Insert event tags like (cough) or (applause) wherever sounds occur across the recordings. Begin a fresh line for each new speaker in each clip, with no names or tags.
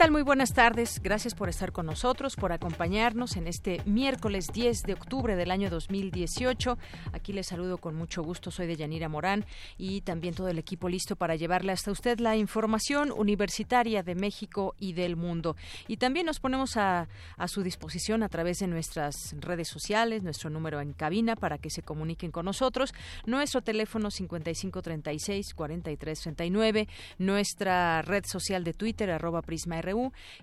Tal? Muy buenas tardes. Gracias por estar con nosotros, por acompañarnos en este miércoles 10 de octubre del año 2018. Aquí les saludo con mucho gusto. Soy de Yanira Morán y también todo el equipo listo para llevarle hasta usted la información universitaria de México y del mundo. Y también nos ponemos a, a su disposición a través de nuestras redes sociales, nuestro número en cabina para que se comuniquen con nosotros. Nuestro teléfono 5536 4339, nuestra red social de Twitter arroba Prisma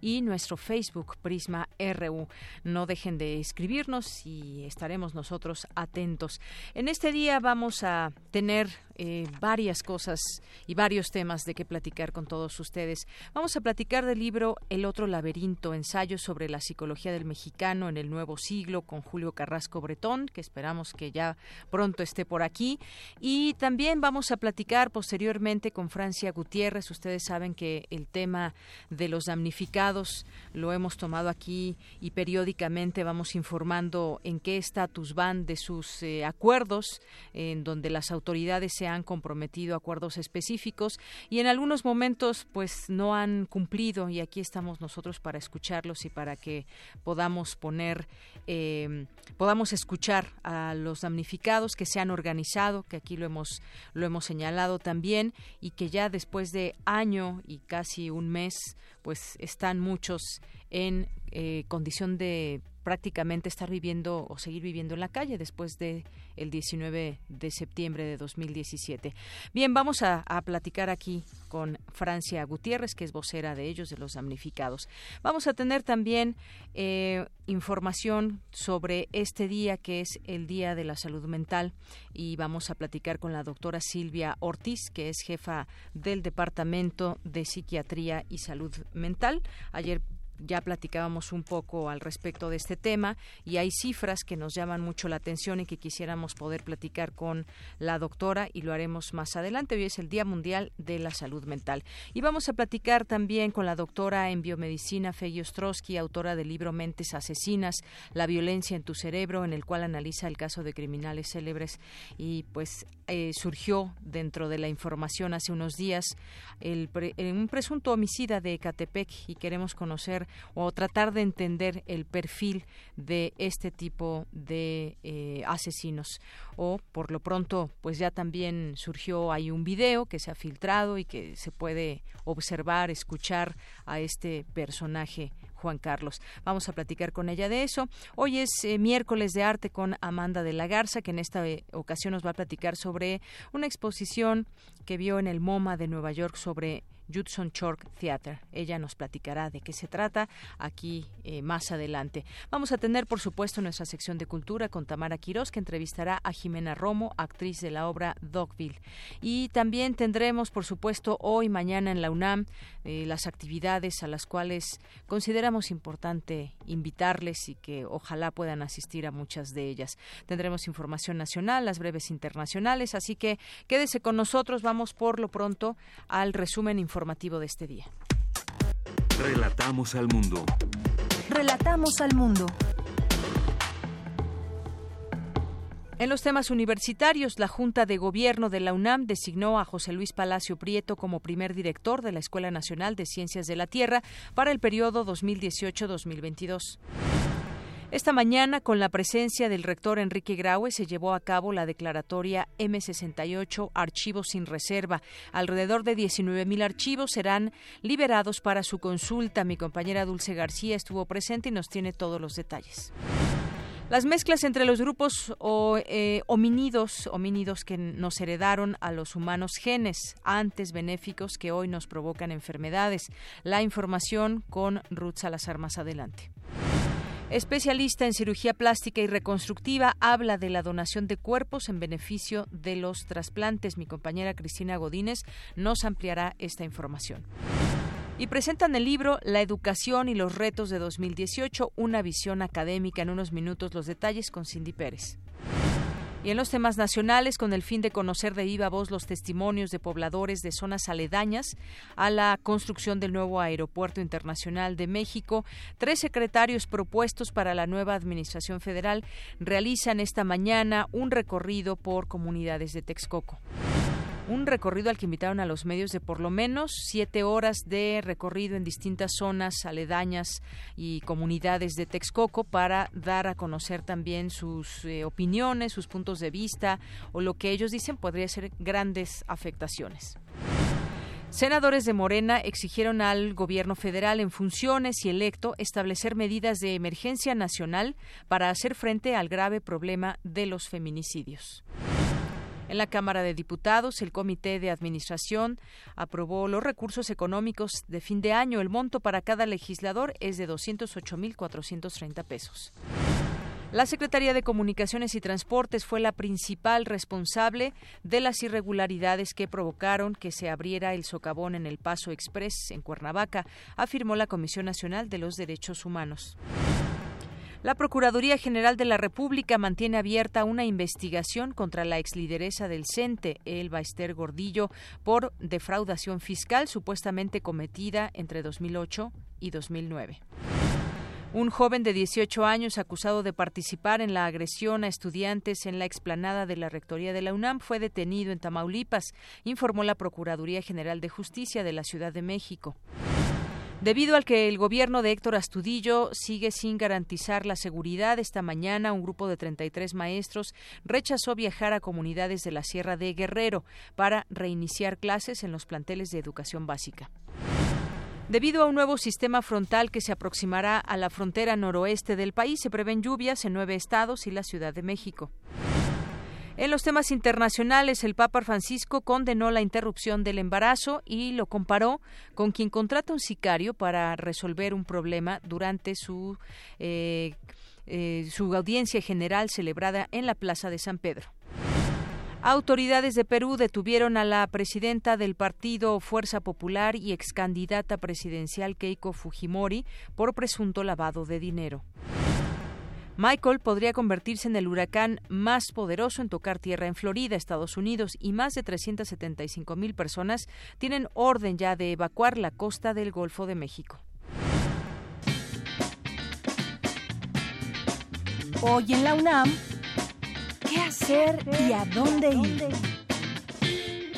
y nuestro Facebook Prisma RU. No dejen de escribirnos y estaremos nosotros atentos. En este día vamos a tener eh, varias cosas y varios temas de qué platicar con todos ustedes. Vamos a platicar del libro El otro laberinto, ensayo sobre la psicología del mexicano en el nuevo siglo con Julio Carrasco Bretón, que esperamos que ya pronto esté por aquí. Y también vamos a platicar posteriormente con Francia Gutiérrez. Ustedes saben que el tema de los damnificados lo hemos tomado aquí y periódicamente vamos informando en qué estatus van de sus eh, acuerdos, en donde las autoridades se han comprometido acuerdos específicos y en algunos momentos pues no han cumplido y aquí estamos nosotros para escucharlos y para que podamos poner eh, podamos escuchar a los damnificados que se han organizado que aquí lo hemos lo hemos señalado también y que ya después de año y casi un mes pues están muchos en eh, condición de prácticamente estar viviendo o seguir viviendo en la calle después de el 19 de septiembre de 2017. Bien, vamos a, platicar aquí con Francia Gutiérrez, que es vocera de ellos, de los damnificados. Vamos a tener también eh, información sobre este día, que es el Día de la Salud Mental, y vamos a platicar con la doctora Silvia Ortiz, que es jefa del Departamento de Psiquiatría y Salud Mental. Ayer ya platicábamos un poco al respecto de este tema y hay cifras que nos llaman mucho la atención y que quisiéramos poder platicar con la doctora y lo haremos más adelante. Hoy es el Día Mundial de la Salud Mental. Y vamos a platicar también con la doctora en biomedicina Fey Ostrowski, autora del libro Mentes Asesinas, la violencia en tu cerebro, en el cual analiza el caso de criminales célebres y pues eh, surgió dentro de la información hace unos días el un presunto homicida de Ecatepec y queremos conocer o tratar de entender el perfil de este tipo de eh, asesinos. O por lo pronto, pues ya también surgió hay un video que se ha filtrado y que se puede observar, escuchar a este personaje Juan Carlos. Vamos a platicar con ella de eso. Hoy es eh, miércoles de arte con Amanda de la Garza, que en esta eh, ocasión nos va a platicar sobre una exposición que vio en el MoMA de Nueva York sobre Judson Chork Theater. Ella nos platicará de qué se trata aquí eh, más adelante. Vamos a tener, por supuesto, nuestra sección de cultura con Tamara Quirós, que entrevistará a Jimena Romo, actriz de la obra Dogville. Y también tendremos, por supuesto, hoy, mañana en la UNAM, eh, las actividades a las cuales consideramos importante invitarles y que ojalá puedan asistir a muchas de ellas. Tendremos información nacional, las breves internacionales, así que quédese con nosotros. Vamos por lo pronto al resumen informativo informativo de este día.
Relatamos al mundo.
Relatamos al mundo.
En los temas universitarios, la Junta de Gobierno de la UNAM designó a José Luis Palacio Prieto como primer director de la Escuela Nacional de Ciencias de la Tierra para el periodo 2018-2022. Esta mañana, con la presencia del rector Enrique Graue, se llevó a cabo la declaratoria M68 Archivos sin Reserva. Alrededor de 19.000 archivos serán liberados para su consulta. Mi compañera Dulce García estuvo presente y nos tiene todos los detalles. Las mezclas entre los grupos o, eh, que nos heredaron a los humanos genes antes benéficos que hoy nos provocan enfermedades. La información con Ruth Salazar más adelante. Especialista en cirugía plástica y reconstructiva habla de la donación de cuerpos en beneficio de los trasplantes. Mi compañera Cristina Godínez nos ampliará esta información y presentan el libro La educación y los retos de 2018, una visión académica. En unos minutos los detalles con Cindy Pérez. Y en los temas nacionales, con el fin de conocer de viva voz los testimonios de pobladores de zonas aledañas a la construcción del nuevo Aeropuerto Internacional de México, tres secretarios propuestos para la nueva Administración Federal realizan esta mañana un recorrido por comunidades de Texcoco un recorrido al que invitaron a los medios de por lo menos siete horas de recorrido en distintas zonas aledañas y comunidades de Texcoco para dar a conocer también sus eh, opiniones, sus puntos de vista o lo que ellos dicen podría ser grandes afectaciones. Senadores de Morena exigieron al gobierno federal en funciones y electo establecer medidas de emergencia nacional para hacer frente al grave problema de los feminicidios. En la Cámara de Diputados, el Comité de Administración aprobó los recursos económicos de fin de año. El monto para cada legislador es de 208.430 pesos. La Secretaría de Comunicaciones y Transportes fue la principal responsable de las irregularidades que provocaron que se abriera el socavón en el Paso Express en Cuernavaca, afirmó la Comisión Nacional de los Derechos Humanos. La Procuraduría General de la República mantiene abierta una investigación contra la exlideresa del CENTE, Elba Esther Gordillo, por defraudación fiscal supuestamente cometida entre 2008 y 2009. Un joven de 18 años acusado de participar en la agresión a estudiantes en la explanada de la Rectoría de la UNAM fue detenido en Tamaulipas, informó la Procuraduría General de Justicia de la Ciudad de México. Debido al que el gobierno de Héctor Astudillo sigue sin garantizar la seguridad, esta mañana un grupo de 33 maestros rechazó viajar a comunidades de la Sierra de Guerrero para reiniciar clases en los planteles de educación básica. Debido a un nuevo sistema frontal que se aproximará a la frontera noroeste del país, se prevén lluvias en nueve estados y la Ciudad de México. En los temas internacionales, el Papa Francisco condenó la interrupción del embarazo y lo comparó con quien contrata un sicario para resolver un problema durante su, eh, eh, su audiencia general celebrada en la Plaza de San Pedro. Autoridades de Perú detuvieron a la presidenta del partido Fuerza Popular y ex candidata presidencial Keiko Fujimori por presunto lavado de dinero. Michael podría convertirse en el huracán más poderoso en tocar tierra en Florida, Estados Unidos, y más de 375 mil personas tienen orden ya de evacuar la costa del Golfo de México.
Hoy en la UNAM, ¿qué hacer y a dónde ir?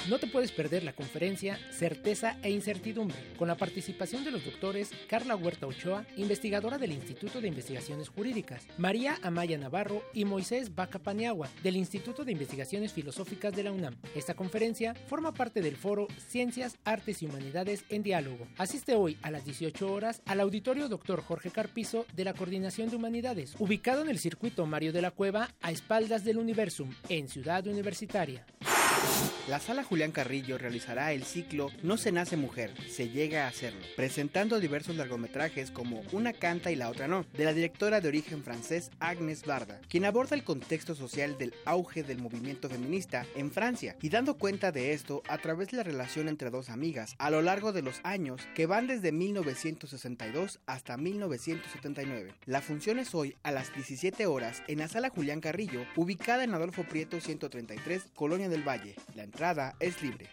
No te puedes perder la conferencia Certeza e Incertidumbre, con la participación de los doctores Carla Huerta Ochoa, investigadora del Instituto de Investigaciones Jurídicas, María Amaya Navarro y Moisés Baca Paniagua, del Instituto de Investigaciones Filosóficas de la UNAM. Esta conferencia forma parte del foro Ciencias, Artes y Humanidades en Diálogo. Asiste hoy a las 18 horas al auditorio Dr. Jorge Carpizo de la Coordinación de Humanidades, ubicado en el circuito Mario de la Cueva, a espaldas del Universum, en Ciudad Universitaria.
La Sala Julián Carrillo realizará el ciclo No se nace mujer, se llega a hacerlo, presentando diversos largometrajes como Una canta y la otra no, de la directora de origen francés Agnes Barda, quien aborda el contexto social del auge del movimiento feminista en Francia y dando cuenta de esto a través de la relación entre dos amigas a lo largo de los años que van desde 1962 hasta 1979. La función es hoy a las 17 horas en la Sala Julián Carrillo, ubicada en Adolfo Prieto 133, Colonia del Valle. La entrada es libre.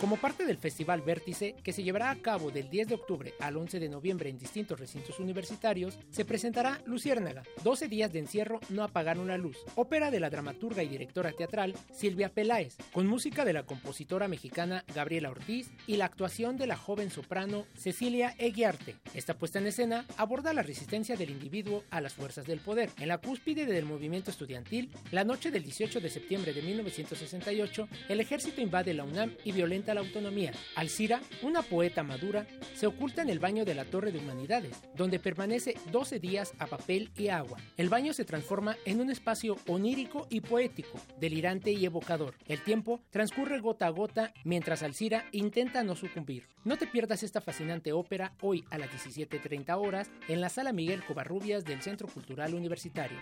Como parte del Festival Vértice, que se llevará a cabo del 10 de octubre al 11 de noviembre en distintos recintos universitarios, se presentará Luciérnaga, 12 días de encierro no apagaron la luz, ópera de la dramaturga y directora teatral Silvia Peláez, con música de la compositora mexicana Gabriela Ortiz y la actuación de la joven soprano Cecilia Eguiarte. Esta puesta en escena aborda la resistencia del individuo a las fuerzas del poder. En la cúspide del movimiento estudiantil, la noche del 18 de septiembre de 1968, el ejército invade la UNAM y violenta la autonomía. Alcira, una poeta madura, se oculta en el baño de la Torre de Humanidades, donde permanece 12 días a papel y agua. El baño se transforma en un espacio onírico y poético, delirante y evocador. El tiempo transcurre gota a gota mientras Alcira intenta no sucumbir. No te pierdas esta fascinante ópera hoy a las 17.30 horas en la Sala Miguel Covarrubias del Centro Cultural Universitario.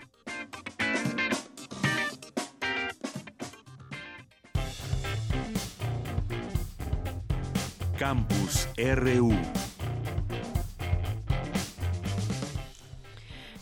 Campus RU.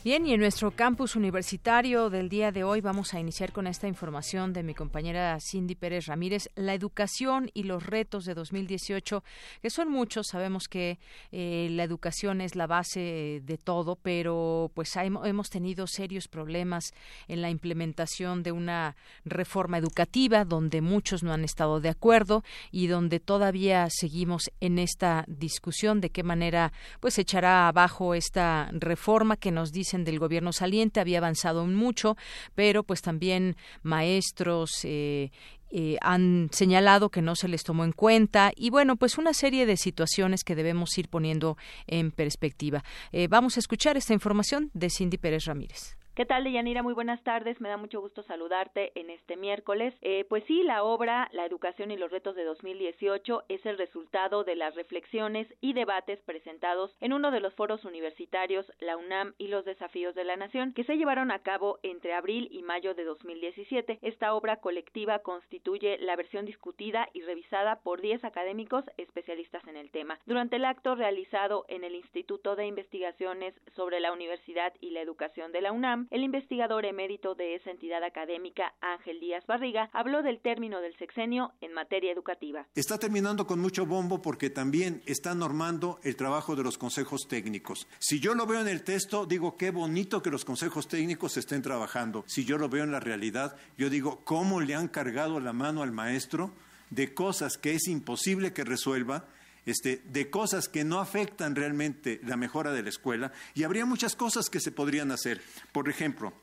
Bien, y en nuestro campus universitario del día de hoy vamos a iniciar con esta información de mi compañera Cindy Pérez Ramírez, la educación y los retos de 2018, que son muchos, sabemos que eh, la educación es la base de todo, pero pues hemos tenido serios problemas en la implementación de una reforma educativa donde muchos no han estado de acuerdo y donde todavía seguimos en esta discusión de qué manera pues echará abajo esta reforma que nos dice del gobierno saliente había avanzado mucho, pero pues también maestros eh, eh, han señalado que no se les tomó en cuenta y bueno, pues una serie de situaciones que debemos ir poniendo en perspectiva. Eh, vamos a escuchar esta información de Cindy Pérez Ramírez.
¿Qué tal, Deyanira? Muy buenas tardes. Me da mucho gusto saludarte en este miércoles. Eh, pues sí, la obra La educación y los retos de 2018 es el resultado de las reflexiones y debates presentados en uno de los foros universitarios, la UNAM y los desafíos de la nación, que se llevaron a cabo entre abril y mayo de 2017. Esta obra colectiva constituye la versión discutida y revisada por 10 académicos especialistas en el tema. Durante el acto realizado en el Instituto de Investigaciones sobre la Universidad y la Educación de la UNAM, el investigador emérito de esa entidad académica, Ángel Díaz Barriga, habló del término del sexenio en materia educativa.
Está terminando con mucho bombo porque también está normando el trabajo de los consejos técnicos. Si yo lo veo en el texto, digo qué bonito que los consejos técnicos estén trabajando. Si yo lo veo en la realidad, yo digo cómo le han cargado la mano al maestro de cosas que es imposible que resuelva este, de cosas que no afectan realmente la mejora de la escuela y habría muchas cosas que se podrían hacer. Por ejemplo,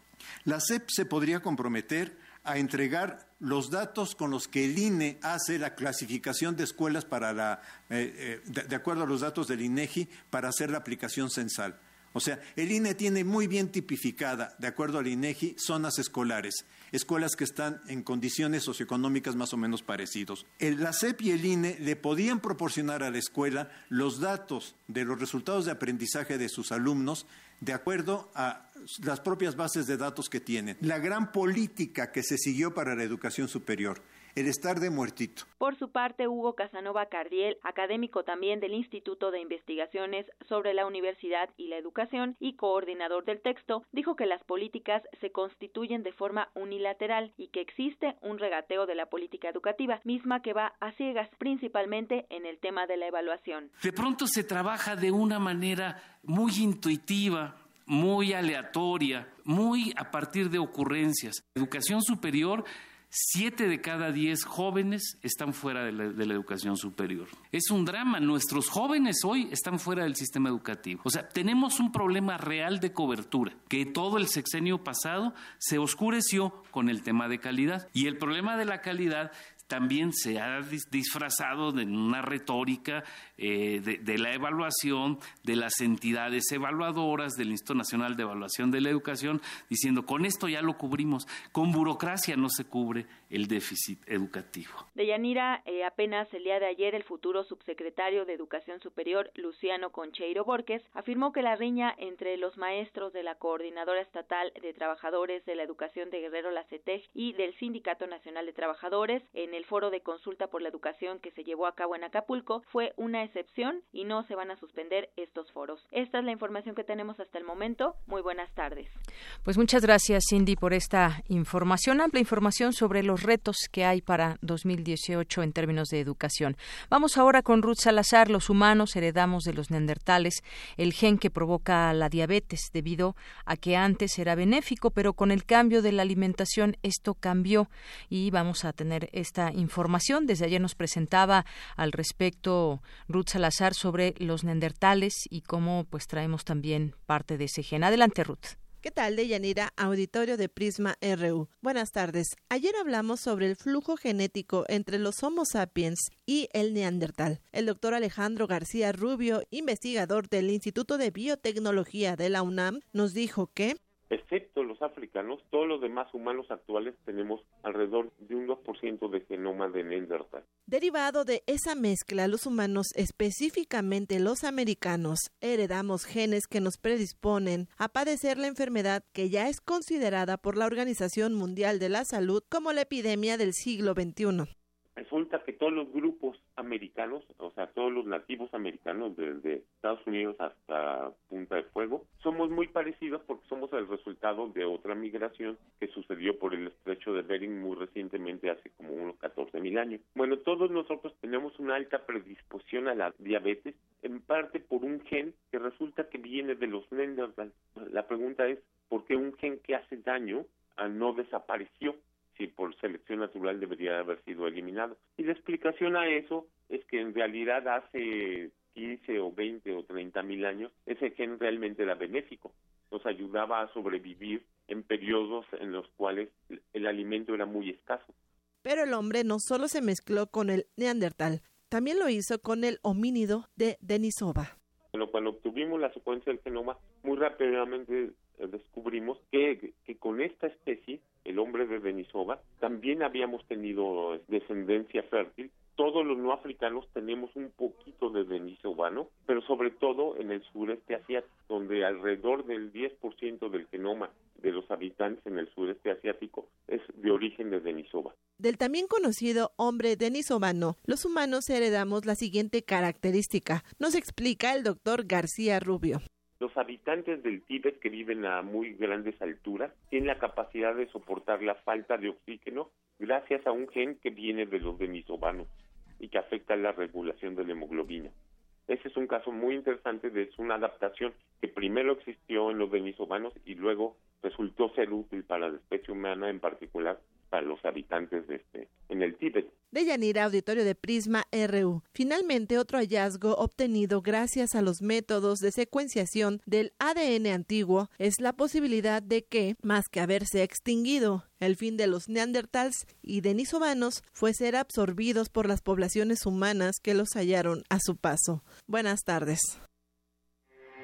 la SEP se podría comprometer a entregar los datos con los que el INE hace la clasificación de escuelas para la, eh, eh, de, acuerdo a los datos del INEGI, para hacer la aplicación censal. O sea, el INE tiene muy bien tipificada, de acuerdo al INEGI, zonas escolares escuelas que están en condiciones socioeconómicas más o menos parecidos. El, la CEP y el INE le podían proporcionar a la escuela los datos de los resultados de aprendizaje de sus alumnos de acuerdo a las propias bases de datos que tienen. La gran política que se siguió para la educación superior el estar de muertito.
Por su parte, Hugo Casanova Cardiel, académico también del Instituto de Investigaciones sobre la Universidad y la Educación y coordinador del texto, dijo que las políticas se constituyen de forma unilateral y que existe un regateo de la política educativa, misma que va a ciegas, principalmente en el tema de la evaluación.
De pronto se trabaja de una manera muy intuitiva, muy aleatoria, muy a partir de ocurrencias. Educación superior Siete de cada diez jóvenes están fuera de la, educación superior. Es un drama. Nuestros jóvenes hoy están fuera del sistema educativo. O sea, tenemos un problema real de cobertura, que todo el sexenio pasado se oscureció con el tema de calidad. Y el problema de la calidad también se ha disfrazado de una retórica eh, de, la evaluación de las entidades evaluadoras del Instituto Nacional de Evaluación de la Educación, diciendo con esto ya lo cubrimos, con burocracia no se cubre el déficit educativo.
Deyanira, eh, apenas el día de ayer el futuro subsecretario de Educación Superior, Luciano Concheiro Borges, afirmó que la riña entre los maestros de la Coordinadora Estatal de Trabajadores de la Educación de Guerrero, la CETEG, y del Sindicato Nacional de Trabajadores en el foro de consulta por la educación que se llevó a cabo en Acapulco fue una excepción y no se van a suspender estos foros. Esta es la información que tenemos hasta el momento. Muy buenas tardes.
Pues muchas gracias, Cindy, por esta información, amplia información sobre los retos que hay para 2018 en términos de educación. Vamos ahora con Ruth Salazar. Los humanos heredamos de los neandertales el gen que provoca la diabetes debido a que antes era benéfico, pero con el cambio de la alimentación esto cambió y vamos a tener esta información. Desde ayer nos presentaba al respecto Ruth Salazar sobre los neandertales y cómo pues traemos también parte de ese gen. Adelante, Ruth.
¿Qué tal, Deyanira, auditorio de Prisma RU? Buenas tardes. Ayer hablamos sobre el flujo genético entre los Homo sapiens y el Neandertal. El doctor Alejandro García Rubio, investigador del Instituto de Biotecnología de la UNAM, nos dijo que
excepto los africanos, todos los demás humanos actuales tenemos alrededor de un 2% de genoma de Neandertal.
Derivado de esa mezcla, los humanos, específicamente los americanos, heredamos genes que nos predisponen a padecer la enfermedad que ya es considerada por la Organización Mundial de la Salud como la epidemia del siglo XXI
resulta que todos los grupos americanos, o sea, todos los nativos americanos, desde Estados Unidos hasta Punta de Fuego, somos muy parecidos porque somos el resultado de otra migración que sucedió por el estrecho de Bering muy recientemente, hace como unos 14 mil años. Bueno, todos nosotros tenemos una alta predisposición a la diabetes, en parte por un gen que resulta que viene de los Neanderthal. La pregunta es, ¿por qué un gen que hace daño no desapareció? Si por selección natural debería haber sido eliminado. Y la explicación a eso es que en realidad hace 15 o 20 o 30 mil años ese gen realmente era benéfico, nos ayudaba a sobrevivir en periodos en los cuales el alimento era muy escaso.
Pero el hombre no solo se mezcló con el neandertal, también lo hizo con el homínido de Denisova.
Bueno, cuando obtuvimos la secuencia del genoma, muy rápidamente eh, descubrimos que, que con esta especie el hombre de Denisova, también habíamos tenido descendencia fértil. Todos los no africanos tenemos un poquito de denisovano, pero sobre todo en el sureste asiático, donde alrededor del 10% del genoma de los habitantes en el sureste asiático es de origen de Denisova.
Del también conocido hombre denisovano, los humanos heredamos la siguiente característica, nos explica el doctor García Rubio.
Los habitantes del Tíbet que viven a muy grandes alturas tienen la capacidad de soportar la falta de oxígeno gracias a un gen que viene de los denisovanos y que afecta la regulación de la hemoglobina. Ese es un caso muy interesante de una adaptación que primero existió en los denisovanos y luego resultó ser útil para la especie humana, en particular para los habitantes de este, en el Tíbet.
De Yanira, auditorio de Prisma RU. Finalmente, otro hallazgo obtenido gracias a los métodos de secuenciación del ADN antiguo es la posibilidad de que, más que haberse extinguido, el fin de los neandertals y denisovanos fue ser absorbidos por las poblaciones humanas que los hallaron a su paso. Buenas tardes.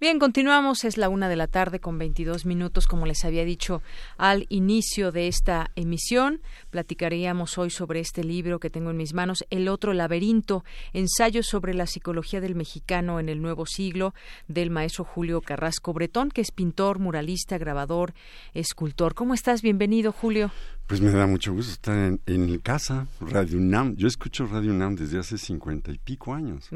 Bien, continuamos. Es la una de la tarde con 22 minutos, como les había dicho al inicio de esta emisión. Platicaríamos hoy sobre este libro que tengo en mis manos, El otro laberinto, ensayo sobre la psicología del mexicano en el nuevo siglo, del maestro Julio Carrasco Bretón, que es pintor, muralista, grabador, escultor. ¿Cómo estás? Bienvenido, Julio.
Pues me da mucho gusto estar en, en casa, Radio UNAM. Yo escucho Radio UNAM desde hace cincuenta y pico años.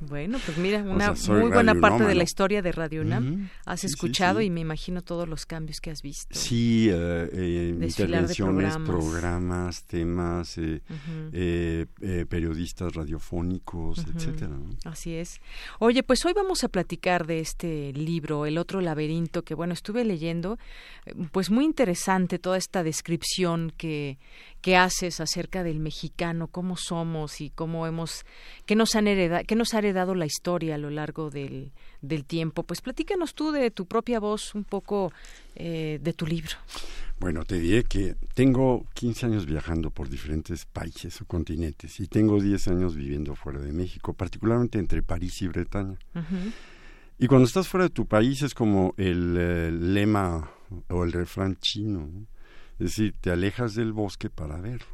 Bueno, pues mira, una muy buena parte de la historia de Radio UNAM has escuchado y me imagino todos los cambios que has visto.
Sí, eh, eh intervenciones, programas. temas, eh, eh, periodistas radiofónicos, etcétera.
Así es. Oye, pues hoy vamos a platicar de este libro, El otro laberinto, que bueno, estuve leyendo, pues muy interesante toda esta descripción que, que haces acerca del mexicano, cómo somos y cómo hemos, qué nos, han heredado, qué nos ha heredado la historia a lo largo del, del tiempo. Pues platícanos tú de tu propia voz un poco eh, de tu libro.
Bueno, te diré que tengo 15 años viajando por diferentes países o continentes y tengo 10 años viviendo fuera de México, particularmente entre París y Bretaña. Y cuando estás fuera de tu país es como el eh, lema o el refrán chino, es decir, te alejas del bosque para verlo.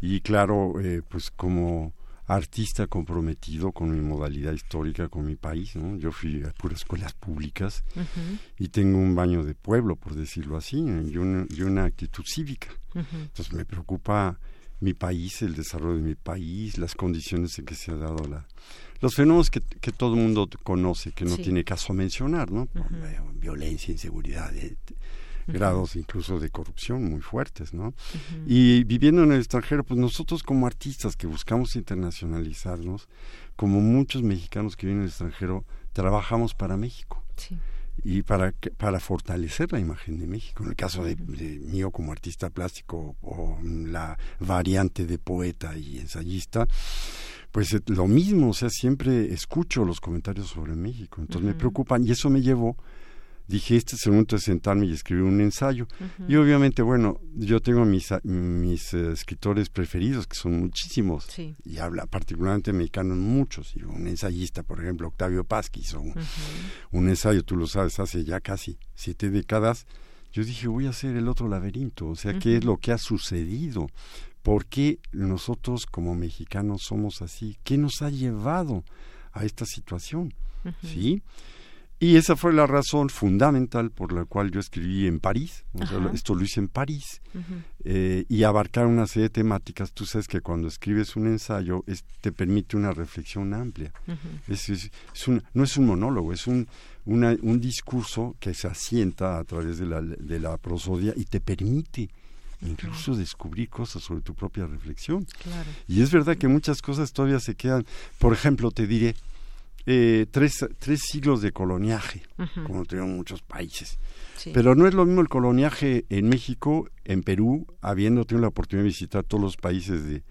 Y claro, eh, pues como artista comprometido con mi modalidad histórica, con mi país, ¿no? Yo fui a puras escuelas públicas y tengo un baño de pueblo, por decirlo así, y una, y una actitud cívica. Entonces me preocupa mi país, el desarrollo de mi país, las condiciones en que se ha dado la... Los fenómenos que, que todo el mundo conoce, que no tiene caso mencionar, ¿no? Violencia, inseguridad, grados incluso de corrupción muy fuertes, ¿no? Y viviendo en el extranjero, pues nosotros como artistas que buscamos internacionalizarnos, como muchos mexicanos que viven en el extranjero, trabajamos para México. Y para, para fortalecer la imagen de México. En el caso de, mío como artista plástico o la variante de poeta y ensayista, pues lo mismo, o sea, siempre escucho los comentarios sobre México. Entonces me preocupan y eso me llevó dije, este es el momento de sentarme y escribir un ensayo. Y obviamente, bueno, yo tengo mis, mis eh, escritores preferidos, que son muchísimos, y habla particularmente mexicanos muchos. Y un ensayista, por ejemplo, Octavio Paz, que hizo un, ensayo, tú lo sabes, hace ya casi siete décadas. Yo dije, voy a hacer el otro laberinto, o sea, ¿qué es lo que ha sucedido? ¿Por qué nosotros como mexicanos somos así? ¿Qué nos ha llevado a esta situación? ¿Sí? Y esa fue la razón fundamental por la cual yo escribí en París, esto lo hice en París, eh, y abarcar una serie de temáticas. Tú sabes que cuando escribes un ensayo te permite una reflexión amplia. es, no es un monólogo, es un, un discurso que se asienta a través de la, de la prosodia y te permite incluso descubrir cosas sobre tu propia reflexión. Y es verdad que muchas cosas todavía se quedan. Por ejemplo, te diré, eh, tres, tres siglos de coloniaje, como tuvieron muchos países. Pero no es lo mismo el coloniaje en México, en Perú, habiendo tenido la oportunidad de visitar todos los países de,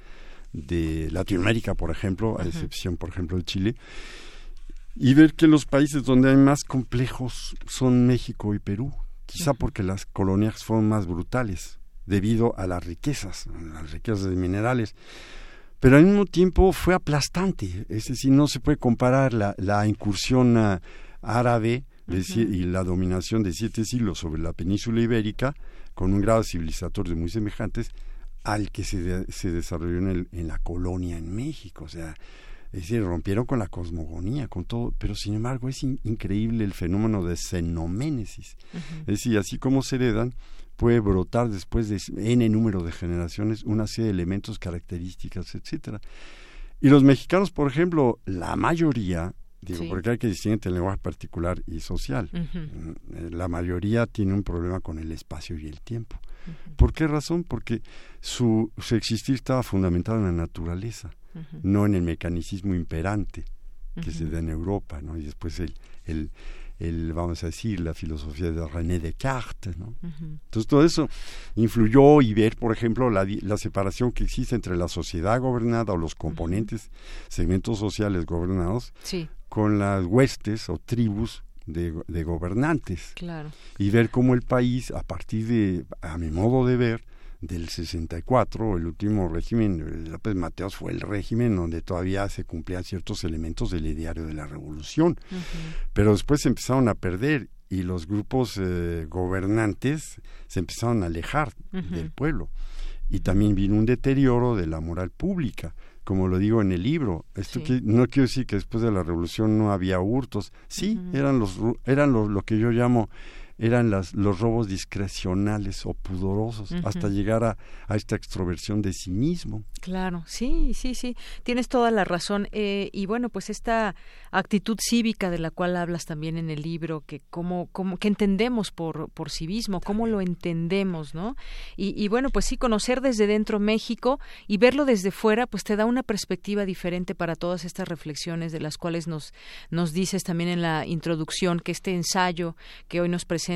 de Latinoamérica, por ejemplo, a excepción, por ejemplo, de Chile, y ver que los países donde hay más complejos son México y Perú, quizá porque las colonias fueron más brutales debido a las riquezas, las riquezas de minerales pero al mismo tiempo fue aplastante. Es decir, no se puede comparar la, la incursión ah, árabe y la dominación de siete siglos sobre la península ibérica, con un grado civilizatorio muy semejantes, al que se, se desarrolló en, el, en la colonia en México. O sea, es decir, rompieron con la cosmogonía, con todo, pero sin embargo es increíble el fenómeno de xenoménesis. Es decir, así como se heredan, puede brotar después de n número de generaciones una serie de elementos, características, etcétera. Y los mexicanos, por ejemplo, la mayoría, digo, porque hay que distinguir entre el lenguaje particular y social. Mm, la mayoría tiene un problema con el espacio y el tiempo. ¿Por qué razón? Porque su, su existir estaba fundamentado en la naturaleza, no en el mecanicismo imperante que se da en Europa, ¿no? Y después el, el, el, vamos a decir, la filosofía de René Descartes. ¿no? Entonces todo eso influyó y ver, por ejemplo, la, la, separación que existe entre la sociedad gobernada o los componentes, segmentos sociales gobernados, con las huestes o tribus de, de gobernantes.
Claro.
Y ver cómo el país, a partir de, a mi modo de ver, del 64, el último régimen de López Mateos fue el régimen donde todavía se cumplían ciertos elementos del ideario de la revolución, pero después se empezaron a perder y los grupos eh, gobernantes se empezaron a alejar del pueblo. Y también vino un deterioro de la moral pública como lo digo en el libro. Esto que, no quiero decir que después de la revolución no había hurtos. Sí, eran los eran lo que yo llamo eran las, los robos discrecionales o pudorosos, hasta llegar a, a, esta extroversión de sí mismo.
Claro, sí, sí, sí, tienes toda la razón. Eh, y bueno, pues esta actitud cívica de la cual hablas también en el libro, que cómo, cómo que entendemos por, por civismo, cómo lo entendemos, ¿no? Y, y bueno, pues sí, conocer desde dentro México y verlo desde fuera, pues te da una perspectiva diferente para todas estas reflexiones de las cuales nos, nos dices también en la introducción que este ensayo que hoy nos presenta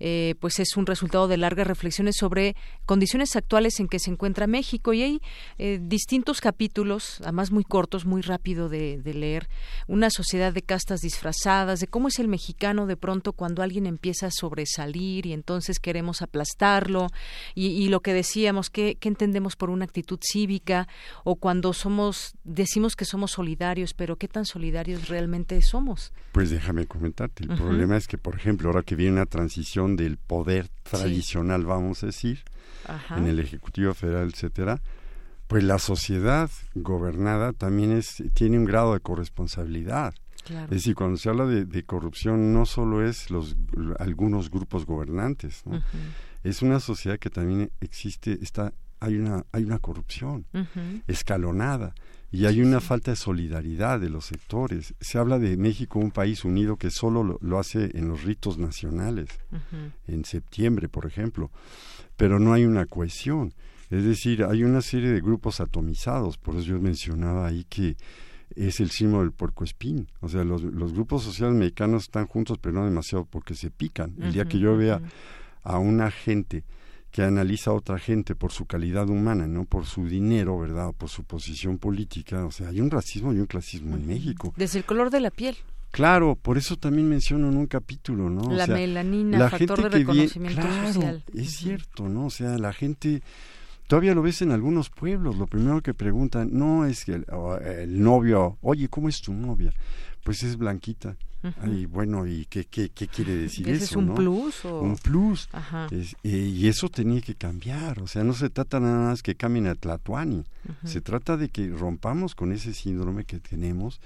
eh, pues es un resultado de largas reflexiones sobre condiciones actuales en que se encuentra México. Y hay eh, distintos capítulos, además muy cortos, muy rápido de, leer, una sociedad de castas disfrazadas, de cómo es el mexicano de pronto cuando alguien empieza a sobresalir y entonces queremos aplastarlo. Y, lo que decíamos, ¿qué, entendemos por una actitud cívica o cuando somos, decimos que somos solidarios, pero ¿qué tan solidarios realmente somos?
Pues déjame comentarte, el problema es que, por ejemplo, ahora que viene una transición del poder tradicional, vamos a decir, en el Ejecutivo Federal, etcétera, pues la sociedad gobernada también es, tiene un grado de corresponsabilidad. Es decir, cuando se habla de, corrupción no solo es los algunos grupos gobernantes, es una sociedad que también existe, está hay una hay una corrupción escalonada y hay una falta de solidaridad de los sectores. Se habla de México un país unido que solo lo, hace en los ritos nacionales, en septiembre, por ejemplo, pero no hay una cohesión. Es decir, hay una serie de grupos atomizados, por eso yo mencionaba ahí que es el símbolo del puercoespín. O sea, los, grupos sociales mexicanos están juntos, pero no demasiado porque se pican. El día que yo vea a una gente que analiza a otra gente por su calidad humana, no por su dinero, ¿verdad? por su posición política. O sea, hay un racismo y un clasismo en México.
Desde el color de la piel.
Claro, por eso también menciono en un capítulo, ¿no?
La melanina, la factor gente de reconocimiento claro, social.
Es cierto, ¿no? O sea, la gente todavía lo ves en algunos pueblos, lo primero que preguntan no es que el, el novio, oye, ¿cómo es tu novia? Pues es blanquita. Y bueno, ¿y qué, qué, qué quiere decir eso?
¿Es un plus? O...
Un plus. Eh, y eso tenía que cambiar. O sea, no se trata nada más que cambien a Tlatuani. Se trata de que rompamos con ese síndrome que tenemos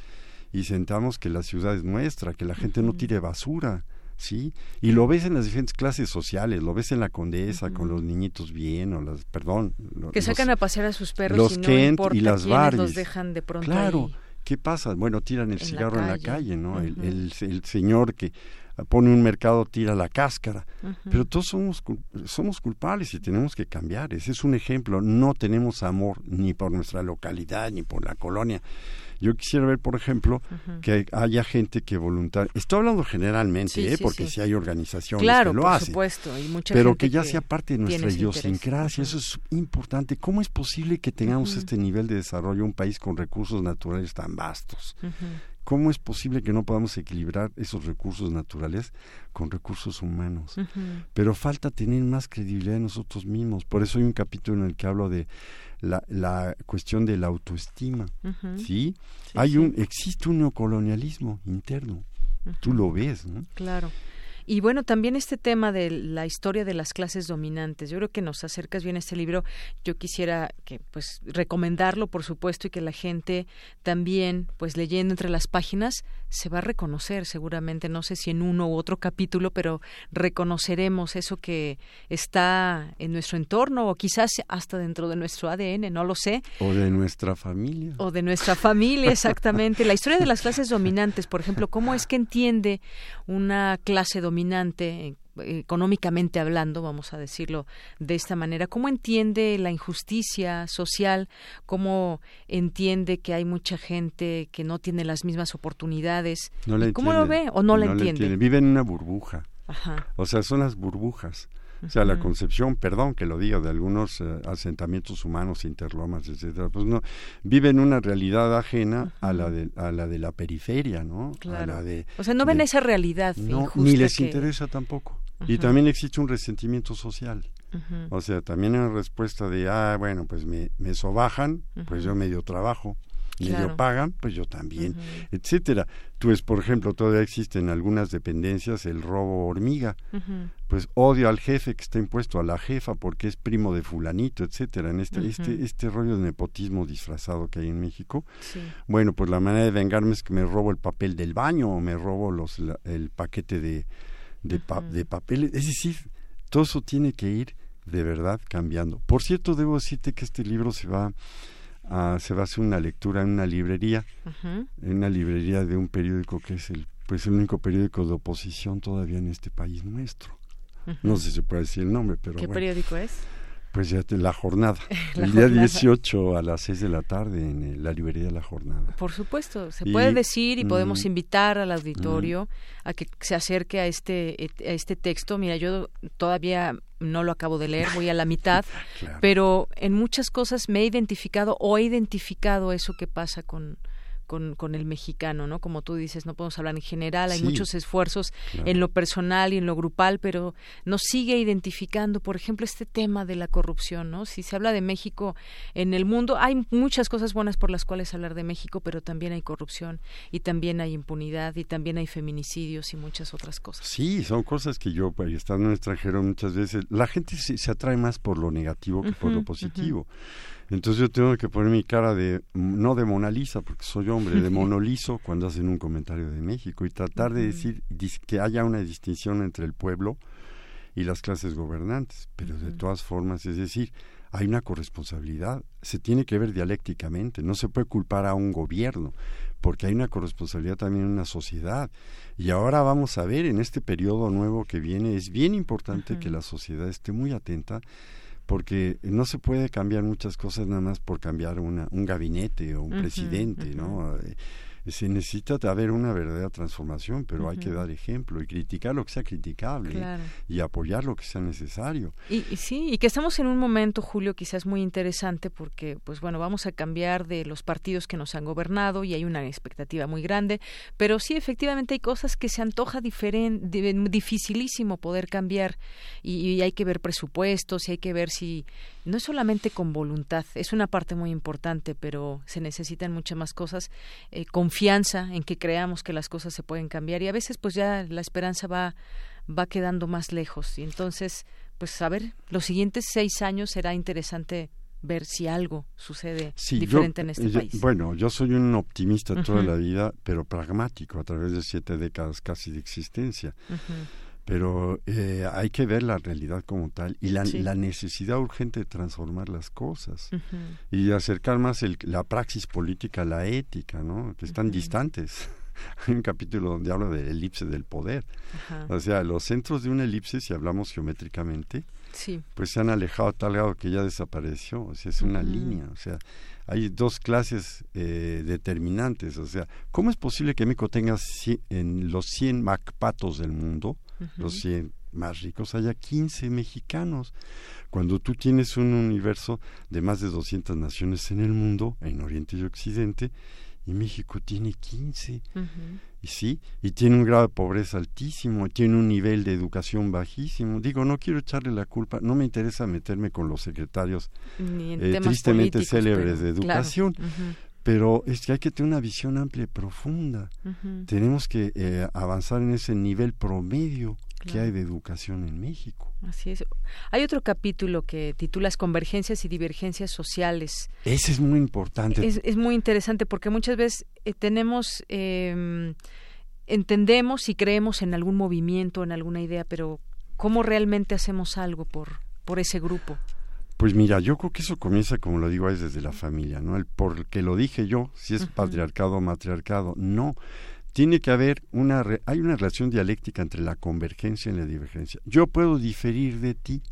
y sentamos que la ciudad es nuestra, que la gente no tire basura. ¿sí? Y lo ves en las diferentes clases sociales, lo ves en la condesa con los niñitos bien o las, perdón,
que sacan a pasear a sus perros
los
y no
Kent y las
los dejan de pronto
Claro, ¿qué pasa? Bueno, tiran el cigarro en la calle, ¿no? el, el, señor que pone un mercado tira la cáscara, pero todos somos somos culpables y tenemos que cambiar. Ese es un ejemplo. No tenemos amor ni por nuestra localidad ni por la colonia. Yo quisiera ver, por ejemplo, que haya gente que voluntaria. Estoy hablando generalmente, ¿eh? porque si hay organizaciones que lo hacen.
Supuesto,
pero que ya sea parte de nuestra idiosincrasia. Eso es importante. ¿Cómo es posible que tengamos este nivel de desarrollo un país con recursos naturales tan vastos? ¿Cómo es posible que no podamos equilibrar esos recursos naturales con recursos humanos? Pero falta tener más credibilidad en nosotros mismos. Por eso hay un capítulo en el que hablo de la, la cuestión de la autoestima. ¿sí? Hay un existe un neocolonialismo interno. Tú lo ves, ¿no?
Claro. Y bueno, también este tema de la historia de las clases dominantes. Yo creo que nos acercas bien a este libro. Yo quisiera que pues recomendarlo, por supuesto, y que la gente también, pues leyendo entre las páginas, se va a reconocer seguramente, no sé si en uno u otro capítulo, pero reconoceremos eso que está en nuestro entorno o quizás hasta dentro de nuestro ADN, no lo sé.
O de nuestra familia.
O de nuestra familia, exactamente. la historia de las clases dominantes, por ejemplo, ¿cómo es que entiende una clase dominante? Económicamente hablando, vamos a decirlo de esta manera, ¿cómo entiende la injusticia social? ¿Cómo entiende que hay mucha gente que no tiene las mismas oportunidades? ¿Cómo lo ve o no, la entiende?
Vive en una burbuja. O sea, son las burbujas. O sea, la concepción, perdón que lo diga, de algunos eh, asentamientos humanos, interlomas, etcétera, pues no, viven una realidad ajena a la de a la de la periferia, ¿no?
Claro. o sea, no ven esa realidad
no, Ni les interesa tampoco. Y también existe un resentimiento social. O sea, también hay una respuesta de, ah, bueno, pues me, me sobajan, pues yo medio trabajo medio pagan, pues yo también, etcétera. Tú es, por ejemplo, todavía existe en algunas dependencias el robo hormiga. Pues odio al jefe que está impuesto a la jefa porque es primo de fulanito, etcétera. En este, este, este rollo de nepotismo disfrazado que hay en México. Bueno, pues la manera de vengarme es que me robo el papel del baño o me robo los, el paquete de, de, de papeles. Es decir, todo eso tiene que ir de verdad cambiando. Por cierto, debo decirte que este libro se va Ah, se va a hacer una lectura en una librería, en una librería de un periódico que es el, pues el único periódico de oposición todavía en este país nuestro. No sé si se puede decir el nombre, pero
¿Qué periódico es?
Pues ya la jornada, (laughs) el día 18 a las 6 de la tarde en la librería de la jornada.
Por supuesto, se puede decir y podemos mm, invitar al auditorio mm. a que se acerque a este, a este texto. Mira, yo todavía no lo acabo de leer, voy a la mitad, (laughs) pero en muchas cosas me he identificado o he identificado eso que pasa con, con, con, el mexicano, ¿no? Como tú dices, no podemos hablar en general, hay muchos esfuerzos en lo personal y en lo grupal, pero nos sigue identificando, por ejemplo, este tema de la corrupción, ¿no? Si se habla de México en el mundo, hay muchas cosas buenas por las cuales hablar de México, pero también hay corrupción y también hay impunidad y también hay feminicidios y muchas otras cosas.
Sí, son cosas que yo, pues, estando en el extranjero muchas veces, la gente se, se atrae más por lo negativo que por lo positivo. Entonces yo tengo que poner mi cara de, no de Mona Lisa, porque soy hombre, de (laughs) monolizo cuando hacen un comentario de México y tratar de decir que haya una distinción entre el pueblo y las clases gobernantes. Pero de todas formas, es decir, hay una corresponsabilidad, se tiene que ver dialécticamente, no se puede culpar a un gobierno, porque hay una corresponsabilidad también en una sociedad. Y ahora vamos a ver, en este periodo nuevo que viene, es bien importante que la sociedad esté muy atenta, porque no se puede cambiar muchas cosas nada más por cambiar una, un gabinete o un presidente, ¿no? Se necesita haber una verdadera transformación, pero hay que dar ejemplo y criticar lo que sea criticable y apoyar lo que sea necesario.
Y, sí, y que estamos en un momento, Julio, quizás muy interesante porque, pues bueno, vamos a cambiar de los partidos que nos han gobernado y hay una expectativa muy grande, pero sí, efectivamente hay cosas que se antoja diferente, dificilísimo poder cambiar y, y hay que ver presupuestos y hay que ver si no es solamente con voluntad, es una parte muy importante, pero se necesitan muchas más cosas, eh, confianza en que creamos que las cosas se pueden cambiar y a veces pues ya la esperanza va va quedando más lejos. Y entonces pues a ver los siguientes seis años será interesante ver si algo sucede diferente en este país.
Bueno, yo soy un optimista toda la vida, pero pragmático a través de siete décadas casi de existencia pero eh, hay que ver la realidad como tal y la, necesidad urgente de transformar las cosas y acercar más el, la praxis política a la ética, ¿no? Que están distantes. (laughs) Hay un capítulo donde habla de elipse del poder. O sea, los centros de una elipse, si hablamos geométricamente, pues se han alejado a tal grado que ya desapareció. O sea, es una línea. O sea, hay dos clases eh, determinantes. O sea, ¿cómo es posible que México tenga en los 100 macpatos del mundo los 100 más ricos, haya 15 mexicanos. Cuando tú tienes un universo de más de 200 naciones en el mundo, en Oriente y Occidente, y México tiene 15. Y sí, y tiene un grado de pobreza altísimo, tiene un nivel de educación bajísimo. Digo, no quiero echarle la culpa, no me interesa meterme con los secretarios eh, tristemente célebres de educación. Pero es que hay que tener una visión amplia y profunda. Tenemos que eh, avanzar en ese nivel promedio que hay de educación en México.
Así es. Hay otro capítulo que titulas Convergencias y Divergencias Sociales.
Ese es muy importante.
Es, muy interesante porque muchas veces eh, tenemos, em, entendemos y creemos en algún movimiento, en alguna idea, pero ¿cómo realmente hacemos algo por, por ese grupo?
Pues mira, yo creo que eso comienza, como lo digo, es desde la familia, ¿no? El porque lo dije yo, si es patriarcado o matriarcado, no. Tiene que haber una, hay una relación dialéctica entre la convergencia y la divergencia. Yo puedo diferir de ti,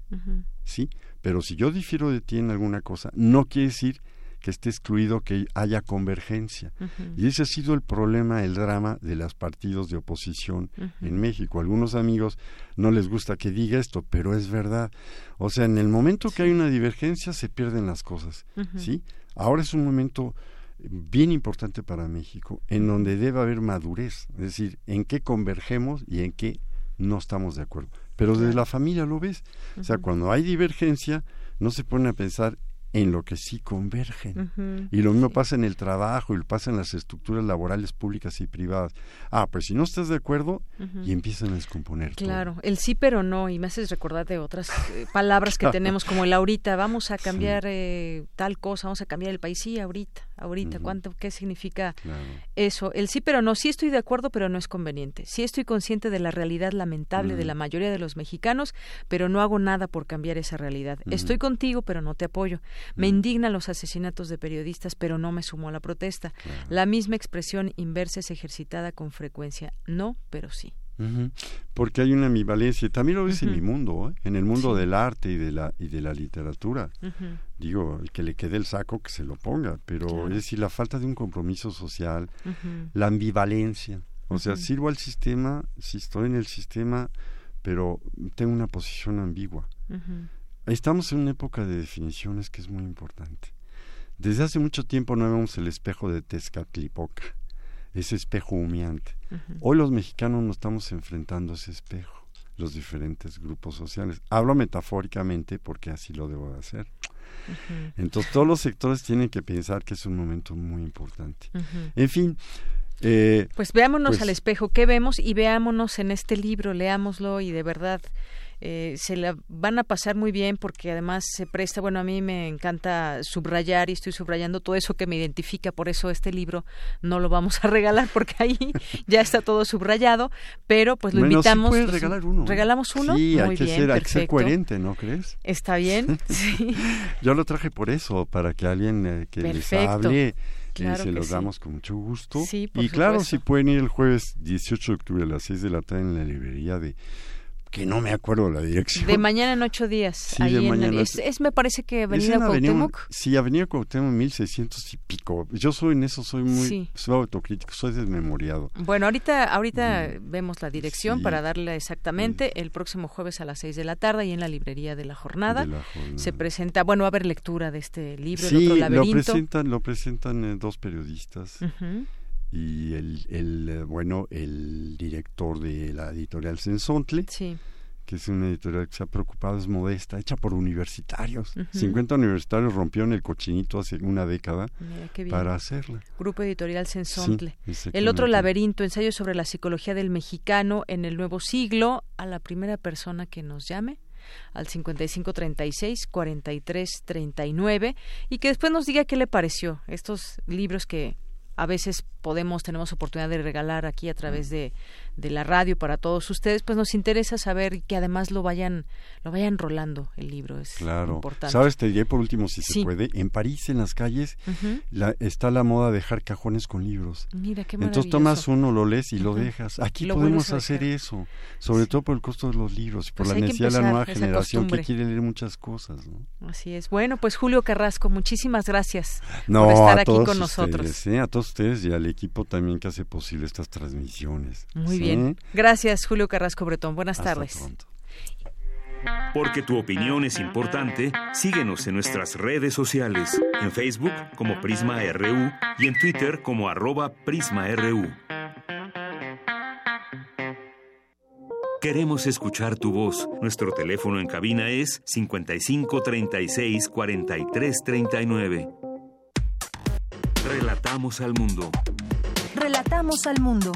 ¿sí? Pero si yo difiero de ti en alguna cosa, no quiere decir que esté excluido que haya convergencia. Y ese ha sido el problema, el drama de los partidos de oposición en México. algunos amigos no les gusta que diga esto, pero es verdad. O sea, en el momento que hay una divergencia se pierden las cosas, ¿sí? Ahora es un momento bien importante para México en donde debe haber madurez, es decir, en qué convergemos y en qué no estamos de acuerdo. Pero desde la familia lo ves. O sea, cuando hay divergencia, no se pone a pensar en lo que sí convergen. Y lo mismo pasa en el trabajo y lo pasa en las estructuras laborales públicas y privadas. Ah, pues si no estás de acuerdo y empiezan a descomponer.
Claro, el sí pero no, y me haces recordar de otras eh, palabras que (laughs) tenemos como el ahorita, vamos a cambiar eh, tal cosa, vamos a cambiar el país, sí, ahorita ahorita, cuánto, qué significa eso. El sí, pero no, sí estoy de acuerdo, pero no es conveniente. Sí estoy consciente de la realidad lamentable de la mayoría de los mexicanos, pero no hago nada por cambiar esa realidad. Estoy contigo, pero no te apoyo. Me indignan los asesinatos de periodistas, pero no me sumo a la protesta. La misma expresión inversa es ejercitada con frecuencia. No, pero sí.
Porque hay una ambivalencia, también lo ves en mi mundo, ¿eh? en el mundo del arte y de la y de la literatura. Digo, el que le quede el saco que se lo ponga, pero es decir, la falta de un compromiso social, la ambivalencia. O sea, sirvo al sistema, si estoy en el sistema, pero tengo una posición ambigua. Estamos en una época de definiciones que es muy importante. Desde hace mucho tiempo no vemos el espejo de Tezcatlipoca ese espejo humeante. Hoy los mexicanos nos estamos enfrentando a ese espejo, los diferentes grupos sociales. Hablo metafóricamente porque así lo debo de hacer. Entonces todos los sectores tienen que pensar que es un momento muy importante. En fin.
Eh, pues veámonos pues al espejo, ¿qué vemos? Y veámonos en este libro, leámoslo y de verdad eh, se la van a pasar muy bien porque además se presta, bueno, a mí me encanta subrayar y estoy subrayando todo eso que me identifica, por eso este libro no lo vamos a (laughs) regalar porque ahí (laughs) ya está todo subrayado, pero pues lo invitamos.
Sí regalar uno. ¿eh?
¿Regalamos uno?
Sí, hay, que ser, hay que ser coherente, ¿no crees?
Está bien, (laughs) sí.
Yo lo traje por eso, para que alguien eh, que les hable y se los damos con mucho gusto.
Sí,
y claro, si pueden ir el jueves 18 de octubre a las 6 de la tarde en la librería de que no me acuerdo la dirección.
De mañana en ocho días. Sí, de mañana. es, me parece que Avenida Cuauhtémoc.
sí, Avenida Cuauhtémoc 1600 y pico. Yo soy en eso, soy muy soy autocrítico, soy desmemoriado.
Bueno, ahorita ahorita mm. vemos la dirección para darle exactamente el próximo jueves a las 6 de la tarde y en la librería de la jornada, se presenta, bueno, va a haber lectura de este libro, el otro laberinto.
lo presentan, lo presentan eh, dos periodistas. Y el, el, eh, bueno el director de la editorial Sensontle que es una editorial que se ha preocupado es modesta hecha por universitarios. 50 universitarios rompieron el cochinito hace una década para hacerla.
Grupo editorial Sensontle. El otro laberinto ensayo sobre la psicología del mexicano en el nuevo siglo. A la primera persona que nos llame al 5536 4339 y que después nos diga qué le pareció estos libros que a veces podemos, tenemos oportunidad de regalar aquí a través de, de la radio para todos ustedes, pues nos interesa saber que además lo vayan, lo vayan rolando el libro, es claro. importante.
Sabes, te diré por último si se puede, en París, en las calles, la, está la moda de dejar cajones con libros.
Mira, qué
Entonces tomas uno, lo lees y lo dejas. Aquí podemos hacer eso, sobre todo por el costo de los libros, por pues la necesidad de la nueva generación que quiere leer muchas cosas.
Así es. Bueno, pues Julio Carrasco, muchísimas gracias por estar aquí con
nosotros. ¿eh? A todos ustedes y al equipo también que hace posible estas transmisiones.
Muy bien. Gracias, Julio Carrasco Bretón. Buenas tardes.
Porque tu opinión es importante, síguenos en nuestras redes sociales, en Facebook como Prisma RU y en Twitter como arroba PrismaRU. Queremos escuchar tu voz. Nuestro teléfono en cabina es 55 36 43 39. Relatamos al mundo.
Relatamos al mundo.